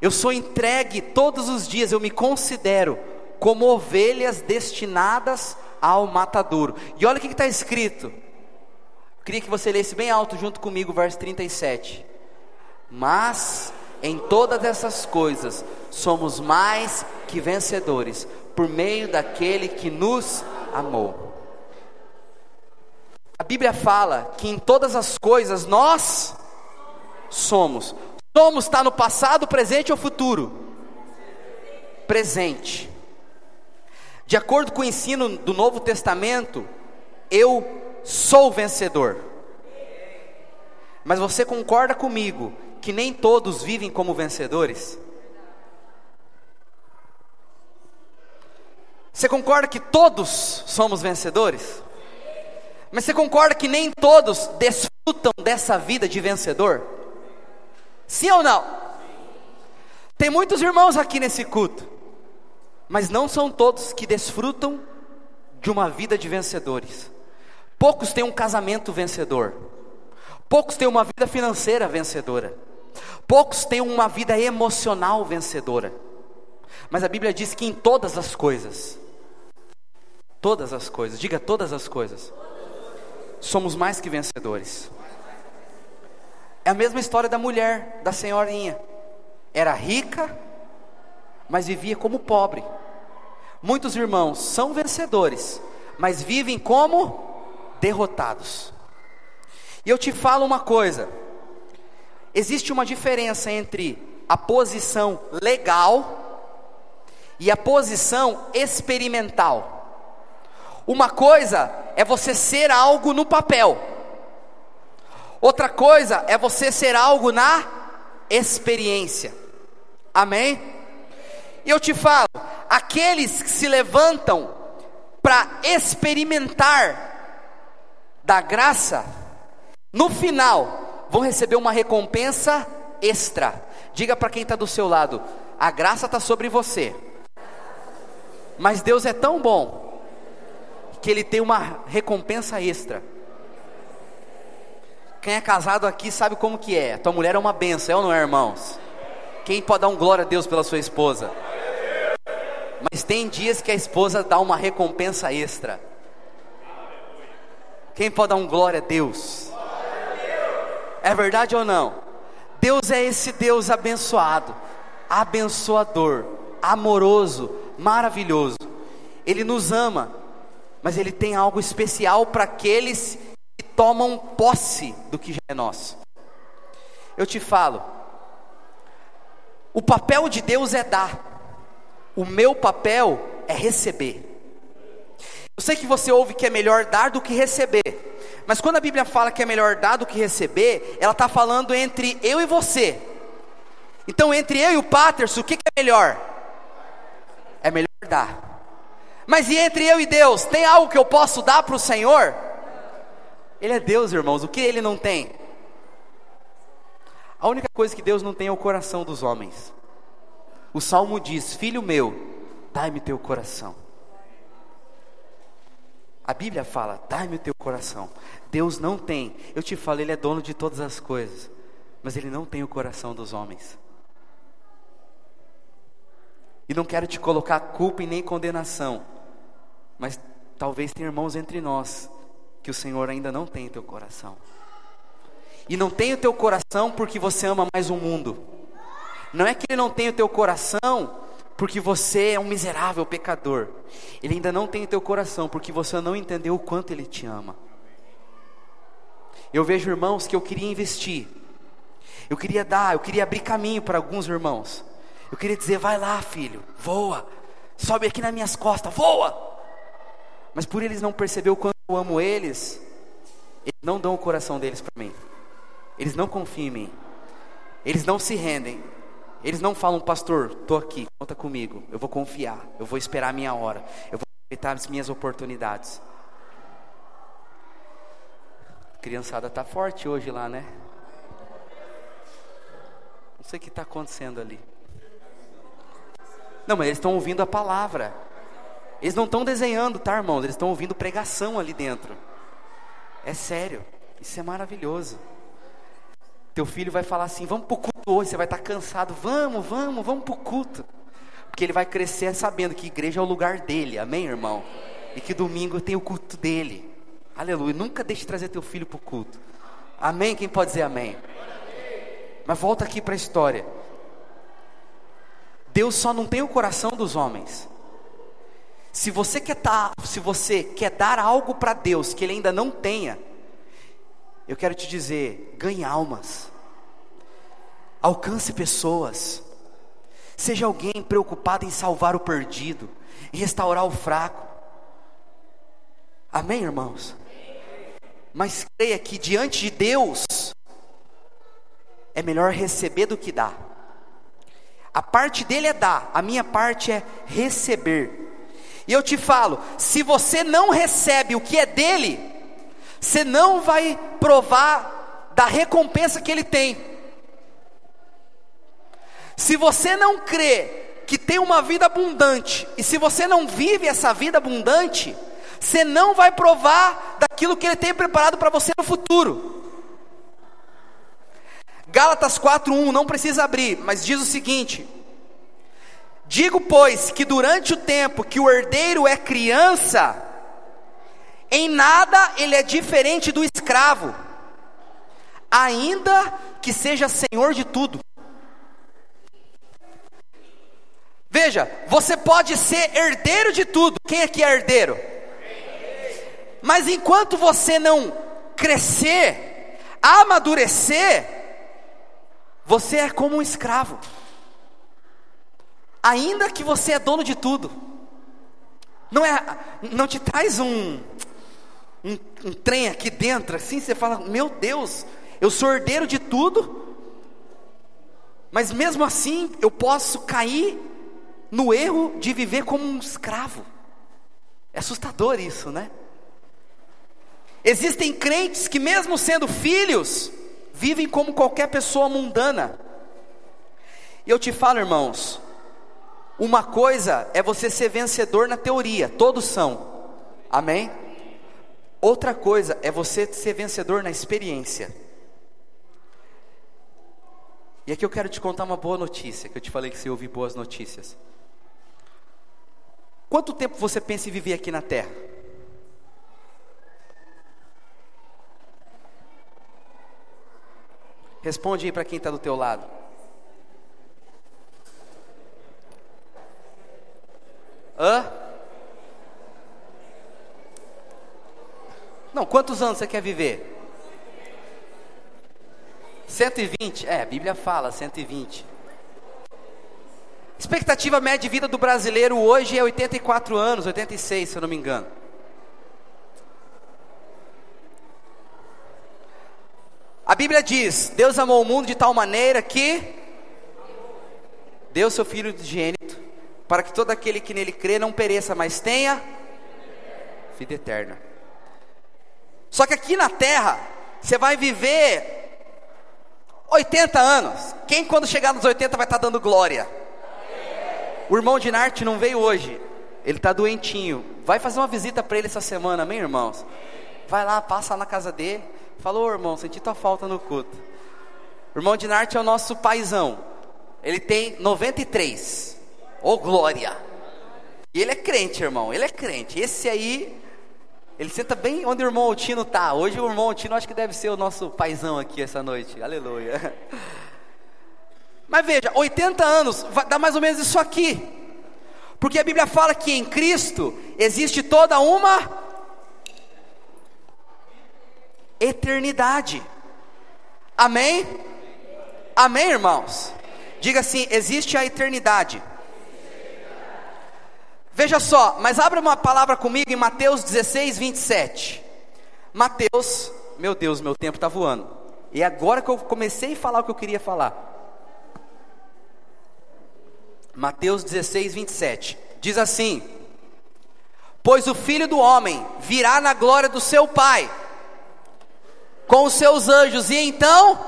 Eu sou entregue todos os dias, eu me considero como ovelhas destinadas ao matadouro. E olha o que está escrito. Eu queria que você lesse bem alto junto comigo verso 37. Mas em todas essas coisas somos mais que vencedores por meio daquele que nos amou. A Bíblia fala que em todas as coisas nós somos. Somos está no passado, presente ou futuro? Presente. De acordo com o ensino do Novo Testamento, eu sou vencedor. Mas você concorda comigo que nem todos vivem como vencedores? Você concorda que todos somos vencedores? Mas você concorda que nem todos desfrutam dessa vida de vencedor? Sim ou não? Tem muitos irmãos aqui nesse culto, mas não são todos que desfrutam de uma vida de vencedores. Poucos têm um casamento vencedor, poucos têm uma vida financeira vencedora, poucos têm uma vida emocional vencedora. Mas a Bíblia diz que em todas as coisas, todas as coisas, diga todas as coisas, somos mais que vencedores. É a mesma história da mulher, da senhorinha. Era rica, mas vivia como pobre. Muitos irmãos são vencedores, mas vivem como derrotados. E eu te falo uma coisa: existe uma diferença entre a posição legal e a posição experimental. Uma coisa é você ser algo no papel, outra coisa é você ser algo na experiência. Amém? E eu te falo, aqueles que se levantam para experimentar da graça, no final, vão receber uma recompensa extra. Diga para quem está do seu lado: a graça está sobre você, mas Deus é tão bom que Ele tem uma recompensa extra. Quem é casado aqui sabe como que é. Tua mulher é uma benção, é ou não é, irmãos? Quem pode dar um glória a Deus pela sua esposa? Mas tem dias que a esposa dá uma recompensa extra. Quem pode dar um glória a Deus? É verdade ou não? Deus é esse Deus abençoado, abençoador, amoroso, maravilhoso. Ele nos ama, mas Ele tem algo especial para aqueles que tomam posse do que já é nosso. Eu te falo, o papel de Deus é dar, o meu papel é receber. Eu sei que você ouve que é melhor dar do que receber, mas quando a Bíblia fala que é melhor dar do que receber, ela está falando entre eu e você. Então, entre eu e o Paterson, o que, que é melhor? É melhor dar. Mas e entre eu e Deus, tem algo que eu posso dar para o Senhor? Ele é Deus, irmãos, o que ele não tem? A única coisa que Deus não tem é o coração dos homens. O salmo diz: Filho meu, dai-me teu coração. A Bíblia fala: dai-me o teu coração. Deus não tem. Eu te falo, Ele é dono de todas as coisas, mas Ele não tem o coração dos homens. E não quero te colocar culpa e nem condenação, mas talvez tenha irmãos entre nós que o Senhor ainda não tem o teu coração. E não tem o teu coração porque você ama mais o mundo. Não é que Ele não tem o teu coração porque você é um miserável pecador. Ele ainda não tem o teu coração, porque você não entendeu o quanto Ele te ama. Eu vejo irmãos que eu queria investir, eu queria dar, eu queria abrir caminho para alguns irmãos. Eu queria dizer: vai lá, filho, voa, sobe aqui nas minhas costas, voa. Mas por eles não perceber o quanto eu amo eles, eles não dão o coração deles para mim. Eles não confiam em mim. Eles não se rendem. Eles não falam, pastor, estou aqui, conta comigo. Eu vou confiar, eu vou esperar a minha hora, eu vou aproveitar as minhas oportunidades. A criançada está forte hoje lá, né? Não sei o que está acontecendo ali. Não, mas eles estão ouvindo a palavra. Eles não estão desenhando, tá, irmãos? Eles estão ouvindo pregação ali dentro. É sério. Isso é maravilhoso. Teu filho vai falar assim: vamos para o culto hoje. Você vai estar tá cansado. Vamos, vamos, vamos para o culto. Porque ele vai crescer sabendo que igreja é o lugar dele. Amém, irmão? E que domingo tem o culto dele. Aleluia. Nunca deixe de trazer teu filho para o culto. Amém? Quem pode dizer amém? Mas volta aqui para a história. Deus só não tem o coração dos homens. Se você quer tá, se você quer dar algo para Deus que ele ainda não tenha, eu quero te dizer, ganhe almas. Alcance pessoas. Seja alguém preocupado em salvar o perdido, em restaurar o fraco. Amém, irmãos? Mas creia que diante de Deus é melhor receber do que dar. A parte dele é dar, a minha parte é receber. E eu te falo: se você não recebe o que é dele, você não vai provar da recompensa que ele tem. Se você não crê que tem uma vida abundante, e se você não vive essa vida abundante, você não vai provar daquilo que ele tem preparado para você no futuro. Gálatas 4:1, não precisa abrir, mas diz o seguinte: Digo, pois, que durante o tempo que o herdeiro é criança, em nada ele é diferente do escravo, ainda que seja senhor de tudo. Veja, você pode ser herdeiro de tudo. Quem aqui é herdeiro? Mas enquanto você não crescer, amadurecer, você é como um escravo. Ainda que você é dono de tudo. Não é, não te traz um, um, um trem aqui dentro, assim, você fala, meu Deus, eu sou herdeiro de tudo, mas mesmo assim eu posso cair no erro de viver como um escravo. É assustador isso, né? Existem crentes que, mesmo sendo filhos, vivem como qualquer pessoa mundana. E eu te falo, irmãos, uma coisa é você ser vencedor na teoria, todos são, amém? Outra coisa é você ser vencedor na experiência. E aqui eu quero te contar uma boa notícia, que eu te falei que você ouve boas notícias. Quanto tempo você pensa em viver aqui na terra? Responde aí para quem está do teu lado. Hã? Não, quantos anos você quer viver? 120, é, a Bíblia fala 120. Expectativa média de vida do brasileiro hoje é 84 anos, 86, se eu não me engano. A Bíblia diz: Deus amou o mundo de tal maneira que deu seu Filho gênito, para que todo aquele que nele crê não pereça, mas tenha vida eterna. Só que aqui na terra, você vai viver 80 anos. Quem quando chegar nos 80 vai estar dando glória? O irmão de Narte não veio hoje. Ele está doentinho. Vai fazer uma visita para ele essa semana, amém, irmãos? Vai lá, passa na casa dele. Falou, irmão, senti tua falta no culto. O irmão de Narte é o nosso paizão. Ele tem 93. Ô oh, glória! E ele é crente, irmão. Ele é crente. Esse aí, ele senta bem onde o irmão Altino tá. Hoje o irmão Altino acho que deve ser o nosso paizão aqui essa noite. Aleluia. Mas veja, 80 anos, dá mais ou menos isso aqui. Porque a Bíblia fala que em Cristo existe toda uma eternidade. Amém? Amém, irmãos? Diga assim: existe a eternidade. Veja só, mas abra uma palavra comigo em Mateus 16, 27. Mateus, meu Deus, meu tempo está voando. E agora que eu comecei a falar o que eu queria falar. Mateus 16, 27. Diz assim: Pois o filho do homem virá na glória do seu Pai com os seus anjos, e então,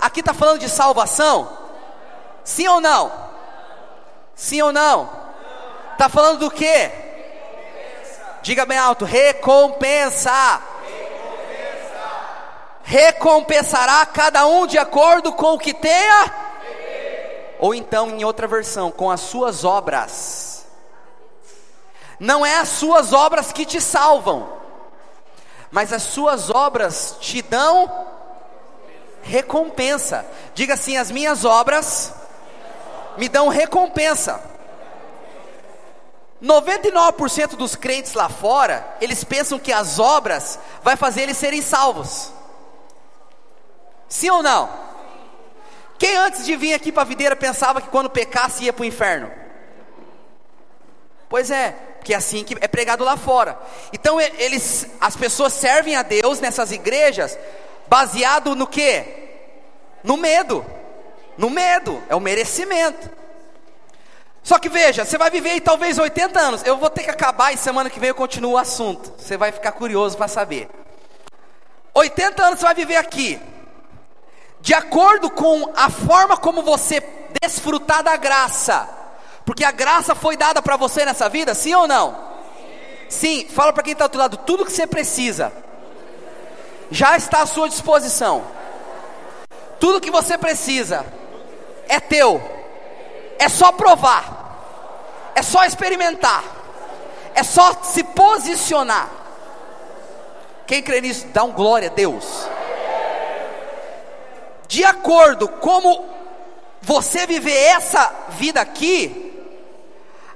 aqui está falando de salvação? Sim ou não? Sim ou não? Está falando do que? Diga bem alto: recompensa. Recompensará cada um de acordo com o que tenha. Ou então, em outra versão, com as suas obras. Não é as suas obras que te salvam mas as suas obras te dão recompensa. Diga assim: as minhas obras me dão recompensa. 99% dos crentes lá fora, eles pensam que as obras vai fazer eles serem salvos. Sim ou não? Quem antes de vir aqui para a videira pensava que quando pecasse ia para o inferno? Pois é, que é assim que é pregado lá fora. Então eles, as pessoas servem a Deus nessas igrejas baseado no que? No medo. No medo, é o merecimento. Só que veja, você vai viver aí talvez 80 anos. Eu vou ter que acabar e semana que vem eu continuo o assunto. Você vai ficar curioso para saber. 80 anos você vai viver aqui. De acordo com a forma como você desfrutar da graça. Porque a graça foi dada para você nessa vida, sim ou não? Sim, fala para quem está do outro lado, tudo que você precisa já está à sua disposição. Tudo que você precisa é teu. É só provar. É só experimentar. É só se posicionar. Quem crê nisso, dá um glória a Deus. De acordo como você viver essa vida aqui,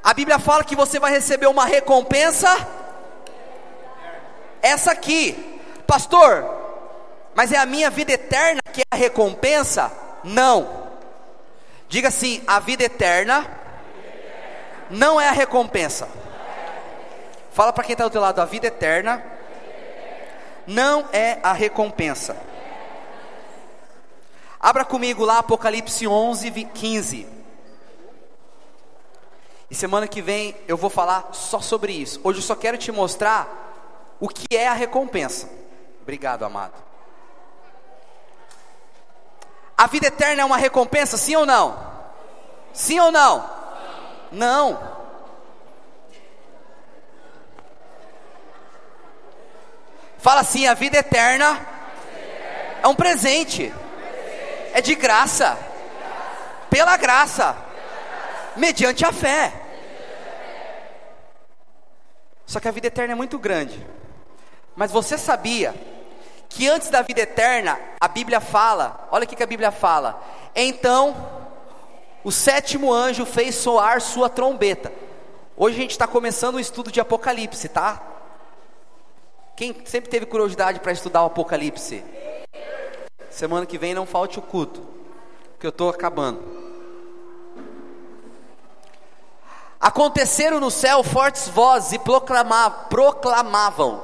a Bíblia fala que você vai receber uma recompensa. Essa aqui, pastor, mas é a minha vida eterna que é a recompensa? Não. Diga assim: a vida eterna não é a recompensa. Fala para quem está do teu lado: a vida eterna não é a recompensa. Abra comigo lá Apocalipse 11, 15. E semana que vem eu vou falar só sobre isso. Hoje eu só quero te mostrar o que é a recompensa. Obrigado, amado. A vida eterna é uma recompensa, sim ou não? Sim ou não? Não. Fala assim: a vida eterna é um presente, é de graça, pela graça, mediante a fé. Só que a vida eterna é muito grande. Mas você sabia que antes da vida eterna, a Bíblia fala, olha o que a Bíblia fala. Então, o sétimo anjo fez soar sua trombeta. Hoje a gente está começando o estudo de Apocalipse, tá? Quem sempre teve curiosidade para estudar o Apocalipse? Semana que vem não falte o culto, que eu estou acabando. Aconteceram no céu fortes vozes e proclamavam: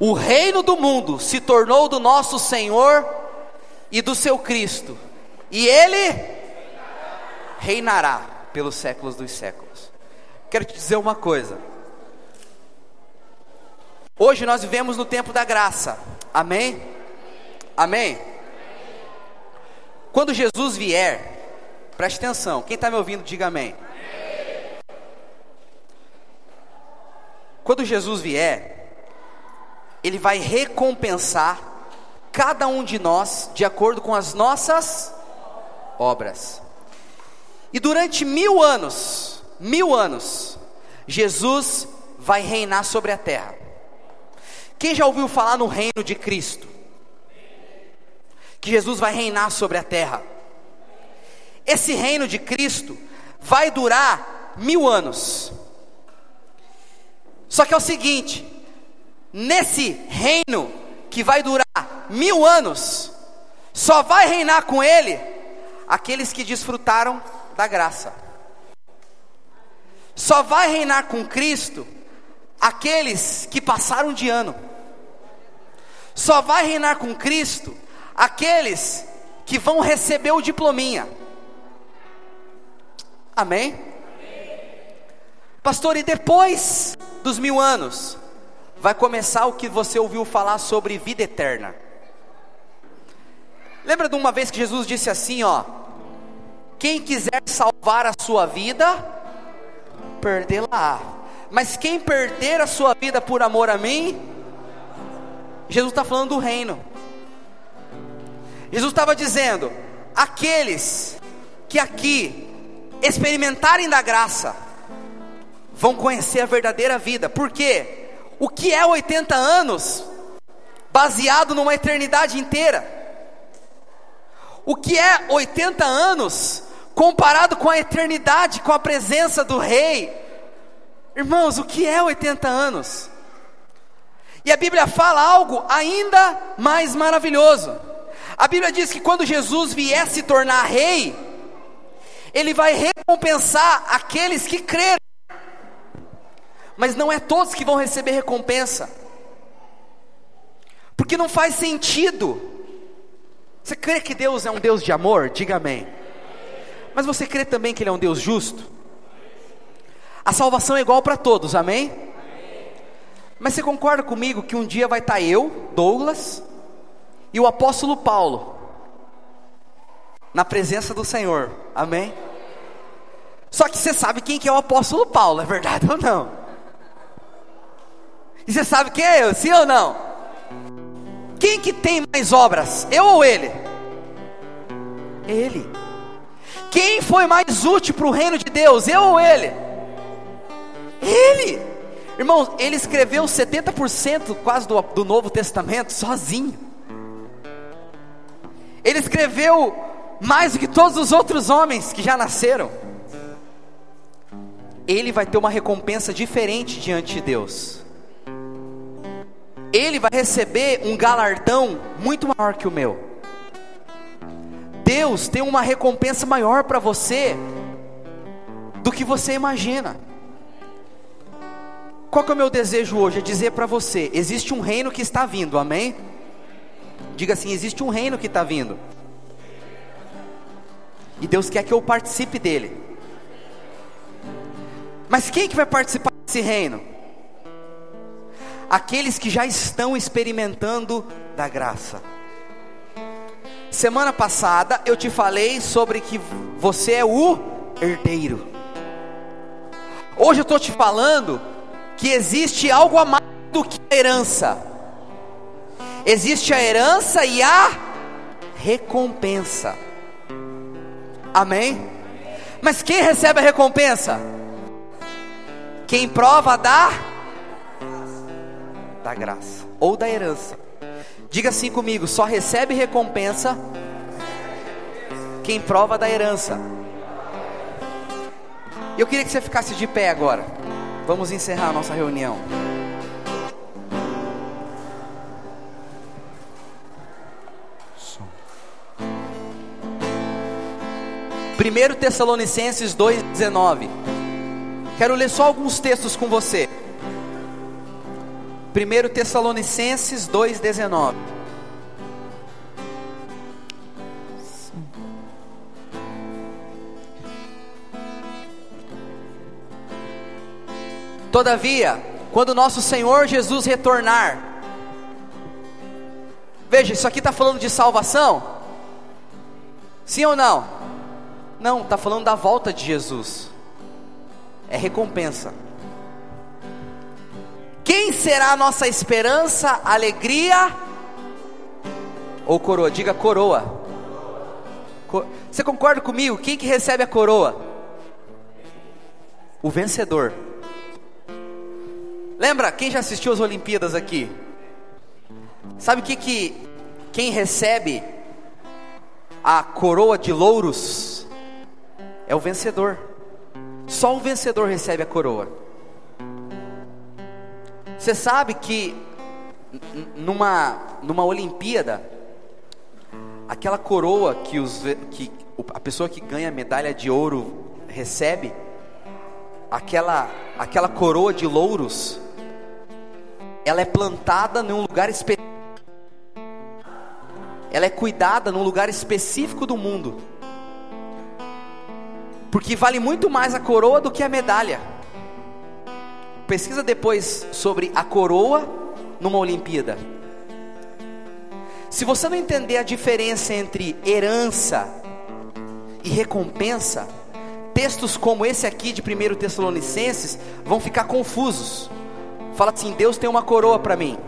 o reino do mundo se tornou do nosso Senhor e do seu Cristo, e ele reinará pelos séculos dos séculos. Quero te dizer uma coisa. Hoje nós vivemos no tempo da graça. Amém? Amém? Quando Jesus vier, preste atenção. Quem está me ouvindo, diga amém. Quando Jesus vier, ele vai recompensar cada um de nós de acordo com as nossas obras. E durante mil anos, mil anos, Jesus vai reinar sobre a terra. Quem já ouviu falar no reino de Cristo? Que Jesus vai reinar sobre a terra. Esse reino de Cristo vai durar mil anos. Só que é o seguinte: nesse reino que vai durar mil anos, só vai reinar com ele aqueles que desfrutaram da graça. Só vai reinar com Cristo aqueles que passaram de ano. Só vai reinar com Cristo aqueles que vão receber o diplominha. Amém? Pastor, e depois dos mil anos? Vai começar o que você ouviu falar sobre vida eterna. Lembra de uma vez que Jesus disse assim, ó: Quem quiser salvar a sua vida, perdê-la. Mas quem perder a sua vida por amor a mim, Jesus está falando do reino. Jesus estava dizendo: aqueles que aqui experimentarem da graça, vão conhecer a verdadeira vida. Por quê? O que é 80 anos baseado numa eternidade inteira? O que é 80 anos comparado com a eternidade, com a presença do Rei. Irmãos, o que é 80 anos? E a Bíblia fala algo ainda mais maravilhoso. A Bíblia diz que quando Jesus vier se tornar rei, ele vai recompensar aqueles que creram. Mas não é todos que vão receber recompensa. Porque não faz sentido. Você crê que Deus é um Deus de amor? Diga amém. Mas você crê também que Ele é um Deus justo? A salvação é igual para todos, amém? Mas você concorda comigo que um dia vai estar eu, Douglas, e o apóstolo Paulo, na presença do Senhor, amém? Só que você sabe quem que é o apóstolo Paulo, é verdade ou não? E você sabe quem é eu, sim ou não? Quem que tem mais obras, eu ou ele? Ele. Quem foi mais útil para o reino de Deus, eu ou ele? Ele. Irmãos, ele escreveu 70% quase do, do Novo Testamento sozinho. Ele escreveu mais do que todos os outros homens que já nasceram. Ele vai ter uma recompensa diferente diante de Deus. Ele vai receber um galardão muito maior que o meu. Deus tem uma recompensa maior para você do que você imagina. Qual que é o meu desejo hoje? É dizer para você: existe um reino que está vindo, amém? Diga assim: existe um reino que está vindo. E Deus quer que eu participe dele. Mas quem que vai participar desse reino? Aqueles que já estão experimentando da graça. Semana passada eu te falei sobre que você é o herdeiro. Hoje eu estou te falando que existe algo a mais do que a herança. Existe a herança e a recompensa. Amém? Mas quem recebe a recompensa? Quem prova da da graça ou da herança. Diga assim comigo: só recebe recompensa quem prova da herança. Eu queria que você ficasse de pé agora. Vamos encerrar a nossa reunião. Primeiro Tessalonicenses 2:19. Quero ler só alguns textos com você. Primeiro Tessalonicenses 2:19. Todavia, quando nosso Senhor Jesus retornar, veja, isso aqui está falando de salvação? Sim ou não? Não, está falando da volta de Jesus, é recompensa. Será a nossa esperança, alegria ou coroa? Diga coroa. Você concorda comigo? Quem que recebe a coroa? O vencedor. Lembra quem já assistiu as Olimpíadas aqui? Sabe o que que quem recebe a coroa de louros é o vencedor. Só o vencedor recebe a coroa. Você sabe que numa numa Olimpíada aquela coroa que os que a pessoa que ganha a medalha de ouro recebe aquela aquela coroa de louros ela é plantada num lugar específico. Ela é cuidada num lugar específico do mundo. Porque vale muito mais a coroa do que a medalha. Pesquisa depois sobre a coroa numa Olimpíada. Se você não entender a diferença entre herança e recompensa, textos como esse aqui de 1 Tessalonicenses vão ficar confusos. Fala assim: Deus tem uma coroa para mim.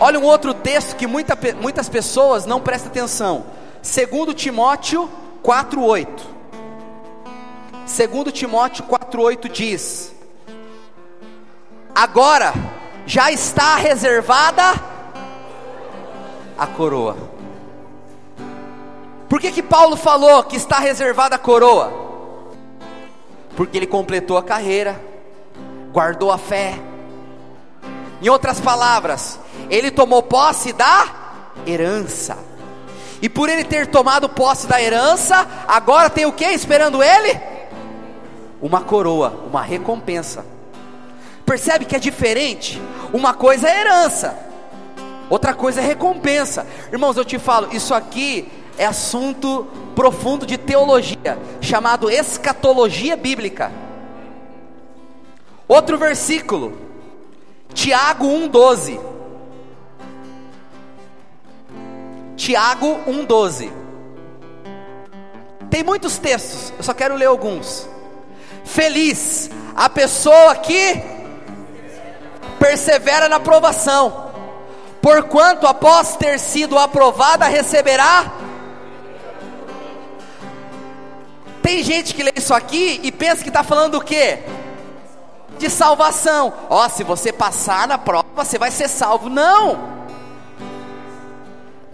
Olha um outro texto que muita, muitas pessoas não prestam atenção. 2 Timóteo 4,8. 2 Timóteo 4,8 diz: Agora já está reservada a coroa. Por que, que Paulo falou que está reservada a coroa? Porque ele completou a carreira, guardou a fé. Em outras palavras, ele tomou posse da herança. E por ele ter tomado posse da herança, agora tem o que esperando ele? Uma coroa, uma recompensa. Percebe que é diferente? Uma coisa é herança, outra coisa é recompensa. Irmãos, eu te falo, isso aqui é assunto profundo de teologia, chamado escatologia bíblica. Outro versículo, Tiago 1,12. Tiago 1,12. Tem muitos textos, eu só quero ler alguns. Feliz a pessoa que persevera na provação, porquanto após ter sido aprovada receberá. Tem gente que lê isso aqui e pensa que está falando do quê? De salvação. Ó, oh, se você passar na prova, você vai ser salvo. Não!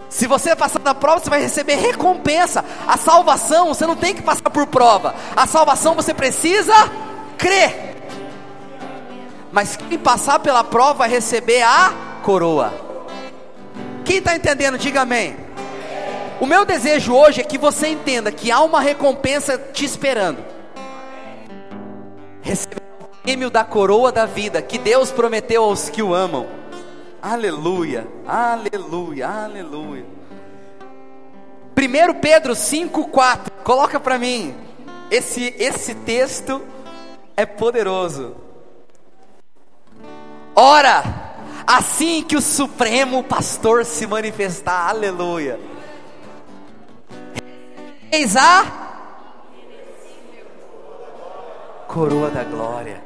Se você passar na prova, você vai receber recompensa. A salvação, você não tem que passar por prova. A salvação você precisa crer. Mas quem passar pela prova vai receber a coroa. Quem está entendendo, diga amém. O meu desejo hoje é que você entenda que há uma recompensa te esperando. Receber o prêmio da coroa da vida que Deus prometeu aos que o amam. Aleluia, aleluia, aleluia. 1 Pedro 5,4, coloca para mim. Esse, esse texto é poderoso. Ora, assim que o Supremo Pastor se manifestar, aleluia. Eis a coroa da glória.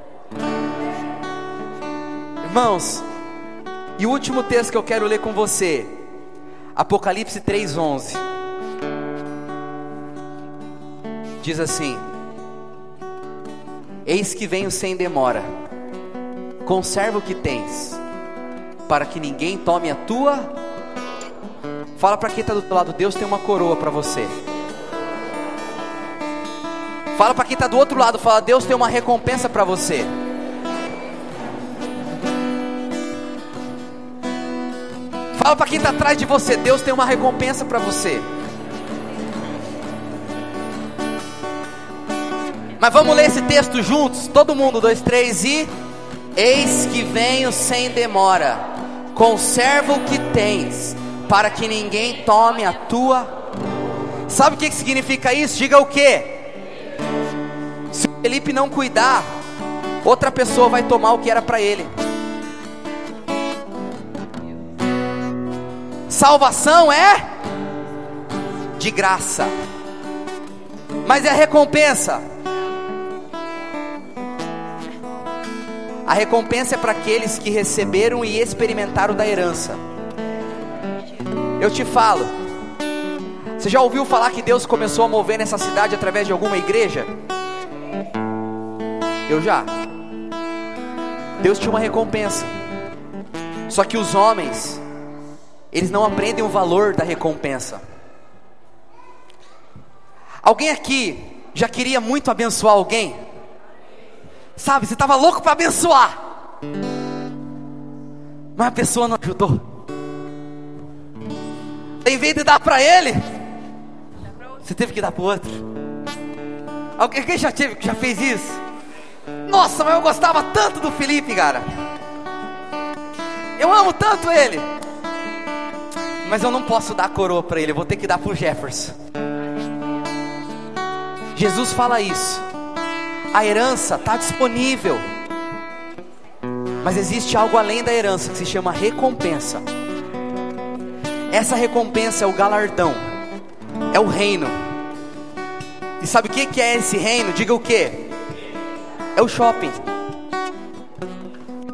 Irmãos, e o último texto que eu quero ler com você, Apocalipse 3:11. Diz assim: Eis que venho sem demora. Conserva o que tens, para que ninguém tome a tua. Fala para quem está do teu lado, Deus tem uma coroa para você. Fala para quem está do outro lado, fala, Deus tem uma recompensa para você. Fala para quem está atrás de você: Deus tem uma recompensa para você. Mas vamos ler esse texto juntos, todo mundo, dois, três e. Eis que venho sem demora, conserva o que tens, para que ninguém tome a tua. Sabe o que significa isso? Diga o que? Se o Felipe não cuidar, outra pessoa vai tomar o que era para ele. Salvação é de graça, mas é recompensa. A recompensa é para aqueles que receberam e experimentaram da herança. Eu te falo, você já ouviu falar que Deus começou a mover nessa cidade através de alguma igreja? Eu já. Deus tinha uma recompensa. Só que os homens eles não aprendem o valor da recompensa. Alguém aqui já queria muito abençoar alguém? Sabe, você estava louco para abençoar, mas a pessoa não ajudou. Em vez de dar para ele, você teve que dar para o outro. Alguém já, teve, já fez isso? Nossa, mas eu gostava tanto do Felipe, cara. Eu amo tanto ele mas eu não posso dar coroa para ele, eu vou ter que dar para o Jefferson. Jesus fala isso. A herança está disponível, mas existe algo além da herança que se chama recompensa. Essa recompensa é o galardão, é o reino. E sabe o que é esse reino? Diga o que? É o shopping.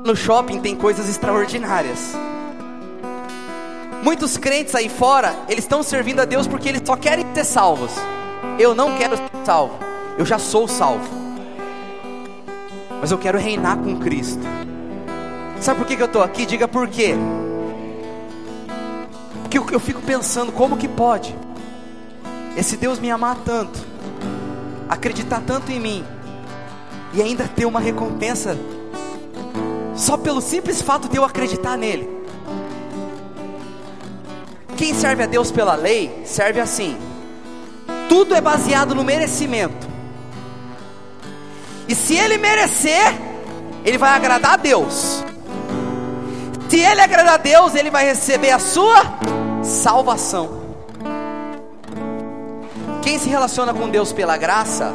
No shopping tem coisas extraordinárias. Muitos crentes aí fora, eles estão servindo a Deus porque eles só querem ser salvos. Eu não quero ser salvo, eu já sou salvo. Mas eu quero reinar com Cristo. Sabe por que, que eu estou aqui? Diga por quê. Porque eu, eu fico pensando como que pode. esse Deus me amar tanto, acreditar tanto em mim, e ainda ter uma recompensa, só pelo simples fato de eu acreditar nele. Quem serve a Deus pela lei, serve assim: tudo é baseado no merecimento, e se ele merecer, ele vai agradar a Deus. Se ele agradar a Deus, ele vai receber a sua salvação. Quem se relaciona com Deus pela graça,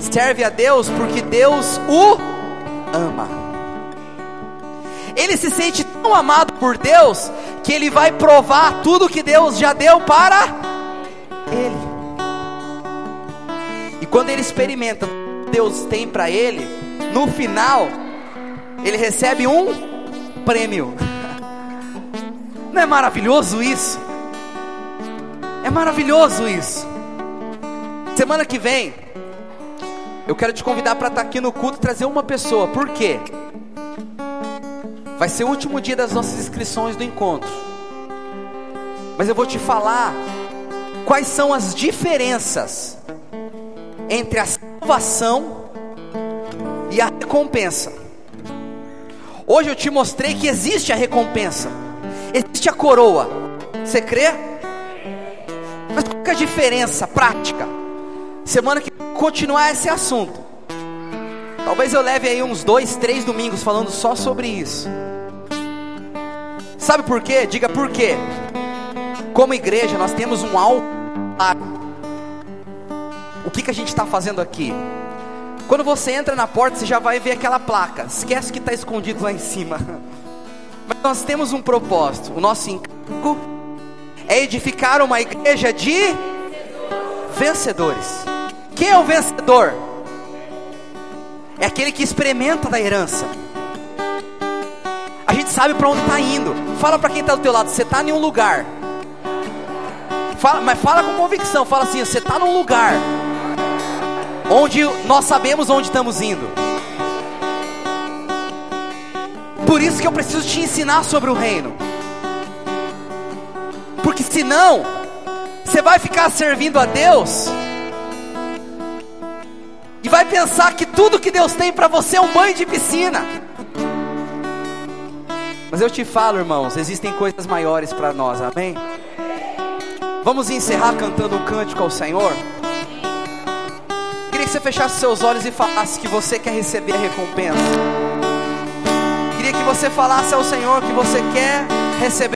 serve a Deus porque Deus o ama. Ele se sente tão amado por Deus que ele vai provar tudo que Deus já deu para ele. E quando ele experimenta Deus tem para ele, no final ele recebe um prêmio. Não é maravilhoso isso? É maravilhoso isso. Semana que vem, eu quero te convidar para estar aqui no culto e trazer uma pessoa. Por quê? Vai ser o último dia das nossas inscrições do encontro. Mas eu vou te falar quais são as diferenças entre a salvação e a recompensa. Hoje eu te mostrei que existe a recompensa, existe a coroa. Você crê? Mas qual é a diferença prática? Semana que continuar esse assunto. Talvez eu leve aí uns dois, três domingos falando só sobre isso. Sabe por quê? Diga por quê. Como igreja, nós temos um alvo O que, que a gente está fazendo aqui? Quando você entra na porta, você já vai ver aquela placa. Esquece que está escondido lá em cima. Mas nós temos um propósito. O nosso encargo é edificar uma igreja de vencedores. Quem é o vencedor? É aquele que experimenta da herança. A gente sabe para onde está indo. Fala para quem está do teu lado. Você está em um lugar. Fala, mas fala com convicção. Fala assim: você está num lugar onde nós sabemos onde estamos indo. Por isso que eu preciso te ensinar sobre o reino. Porque senão, você vai ficar servindo a Deus e vai pensar que tudo que Deus tem para você é um banho de piscina. Mas eu te falo, irmãos, existem coisas maiores para nós, amém? Vamos encerrar cantando um cântico ao Senhor você fechasse seus olhos e falasse que você quer receber a recompensa. Queria que você falasse ao Senhor que você quer receber